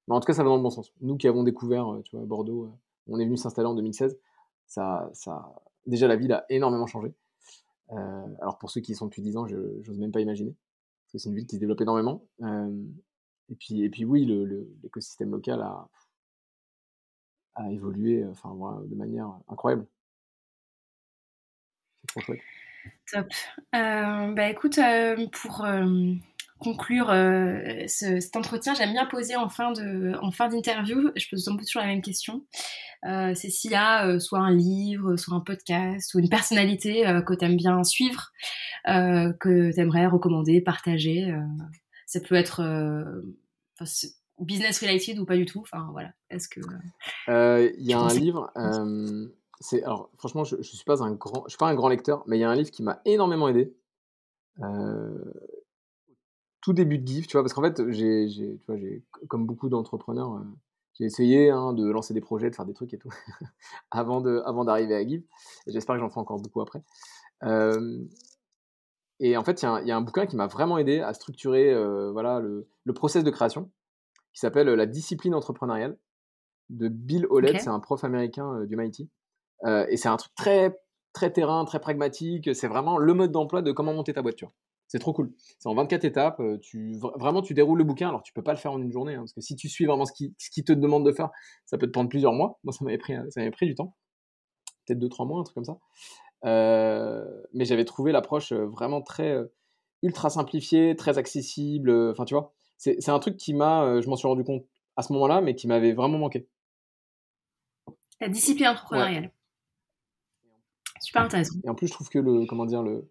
Mais en tout cas, ça va dans le bon sens. Nous qui avons découvert, euh, tu vois, Bordeaux, on est venu s'installer en 2016. Ça, ça, déjà, la ville a énormément changé. alors, pour ceux qui y sont depuis 10 ans, je n'ose même pas imaginer. Parce que c'est une ville qui se développe énormément. Et puis, et puis oui, l'écosystème local a, évolué enfin, de manière incroyable. C'est trop chouette. Top. Euh, bah écoute, euh, pour euh, conclure cet entretien, j'aime bien poser en fin de, en fin d'interview, je pose toujours la même question. c'est s'il y a soit un livre, soit un podcast, ou une personnalité que tu aimes bien suivre, que tu aimerais recommander, partager ça peut être euh, business related ou pas du tout. Enfin voilà. Est-ce que euh, il y a un livre. Euh, c'est alors franchement, je, je suis pas un grand, je suis pas un grand lecteur, mais il y a un livre qui m'a énormément aidé. tout début de GIF, tu vois, parce qu'en fait, j'ai, tu vois, j'ai, comme beaucoup d'entrepreneurs, j'ai essayé hein, de lancer des projets, de faire des trucs et tout, avant, de, avant d'arriver à GIF, et j'espère que j'en ferai encore beaucoup après. Et en fait, il y, a un bouquin qui m'a vraiment aidé à structurer euh, voilà, le, le, process de création, qui s'appelle La discipline entrepreneuriale, de Bill Howlett. C'est un prof américain euh, du MIT. Euh, et c'est un truc très, très terrain, très pragmatique. C'est vraiment le mode d'emploi de comment monter ta voiture. C'est trop cool. C'est en 24 étapes. Tu, vraiment, tu déroules le bouquin. Alors, tu peux pas le faire en une journée, hein, parce que si tu suis vraiment ce qui, ce qui te demande de faire, ça peut te prendre plusieurs mois. Moi, ça m'avait pris, ça m'avait pris du temps. Peut-être 2-3 mois, un truc comme ça. Euh, mais j'avais trouvé l'approche euh, vraiment très euh, ultra simplifiée, très accessible. Enfin, tu vois, c'est un truc qui m'a, je m'en suis rendu compte à ce moment-là, mais qui m'avait vraiment manqué. La discipline entrepreneuriale. Super intéressant. Et en plus, je trouve que le, comment dire, le,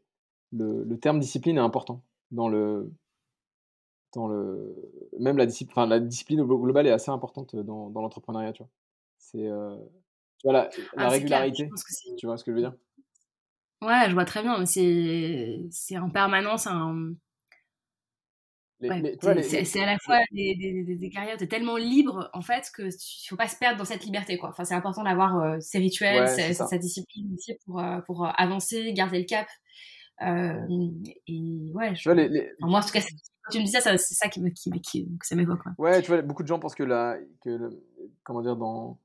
le, le terme discipline est important dans le, dans le, même la discipline, enfin, la discipline globale est assez importante dans, dans l'entrepreneuriat, tu vois. C'est, tu vois, la, la ah, régularité. tu vois ce que je veux dire? Ouais, je vois très bien. C'est, c'est en permanence un. c'est, à la fois des, des, des, carrières, t'es tellement libre en fait que il faut pas se perdre dans cette liberté quoi. Enfin, c'est important d'avoir euh, ses rituels, sa, discipline aussi pour, euh, pour avancer, garder le cap. Euh, et ouais, je... moi en tout cas, quand tu me dis ça, c'est ça qui me, qui, qui, que ça m'évoque. Ouais, tu vois, beaucoup de gens pensent que la, que comment dire, dans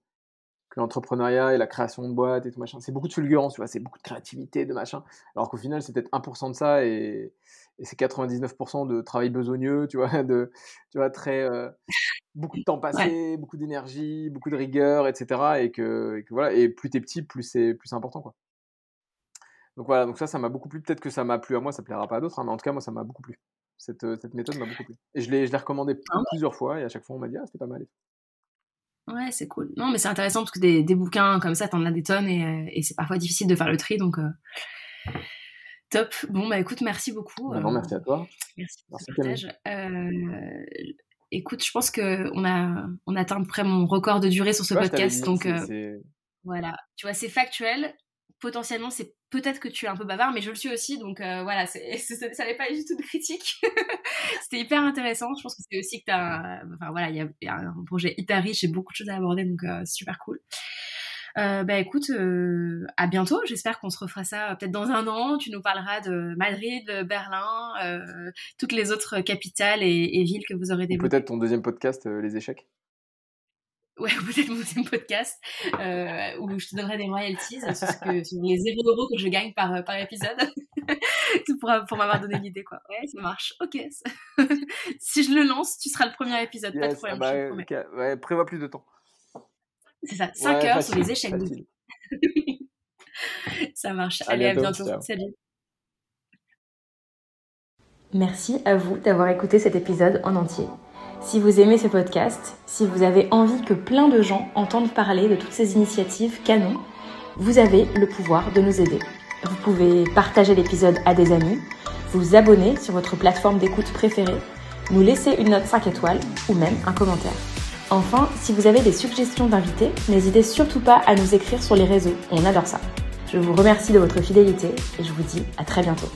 que l'entrepreneuriat et la création de boîtes et tout machin, c'est beaucoup de fulgurance, tu vois, c'est beaucoup de créativité, de machin. Alors qu'au final, c'est peut-être 1% de ça et, et c'est 99% de travail besogneux, tu vois, de, tu vois, très, euh, beaucoup de temps passé, beaucoup d'énergie, beaucoup de rigueur, etc. Et que, et que voilà, et plus t'es petit, plus c'est, plus important, quoi. Donc voilà, donc ça, ça m'a beaucoup plu. Peut-être que ça m'a plu à moi, ça plaira pas à d'autres, hein, mais en tout cas, moi, ça m'a beaucoup plu. Cette, cette méthode m'a beaucoup plu. Et je l'ai, je l'ai recommandé ah plusieurs fois et à chaque fois, on m'a dit, ah, c'était pas mal. Ouais, c'est cool. Non, mais c'est intéressant parce que des, des bouquins comme ça, t'en as des tonnes et, et c'est parfois difficile de faire le tri, donc top. Bon, bah écoute, merci beaucoup. Non, merci à toi. Merci pour ce partage. écoute, je pense qu'on a, on atteint près mon record de durée sur ce podcast, donc voilà. Tu vois, c'est factuel. Potentiellement, c'est peut-être que tu es un peu bavard, mais je le suis aussi, donc euh, voilà, ça n'est pas du tout de critique. C'était hyper intéressant. Je pense que c'est aussi que tu as, enfin voilà, il y, a un projet hyper riche et beaucoup de choses à aborder, donc euh, super cool. Euh, bah écoute, euh, à bientôt. J'espère qu'on se refera ça peut-être dans un an. Tu nous parleras de Madrid, Berlin, toutes les autres capitales et, et, villes que vous aurez développées. Peut-être ton deuxième podcast, les échecs ouais, peut-être mon deuxième podcast, euh, où je te donnerai des royalties sur, que, sur les 0 euros que je gagne par, par épisode. pour, pour m'avoir donné l'idée, quoi. Ouais, ça marche. Ok. si je le lance, tu seras le premier épisode. pas de problème. Bah, ouais, prévois plus de temps. C'est ça. 5 heures sur les échecs. ça marche. Allez, à bientôt. Salut. Merci à vous d'avoir écouté cet épisode en entier. Si vous aimez ce podcast, si vous avez envie que plein de gens entendent parler de toutes ces initiatives canon, vous avez le pouvoir de nous aider. Vous pouvez partager l'épisode à des amis, vous abonner sur votre plateforme d'écoute préférée, nous laisser une note 5 étoiles ou même un commentaire. Enfin, si vous avez des suggestions d'invités, n'hésitez surtout pas à nous écrire sur les réseaux, on adore ça. Je vous remercie de votre fidélité et je vous dis à très bientôt.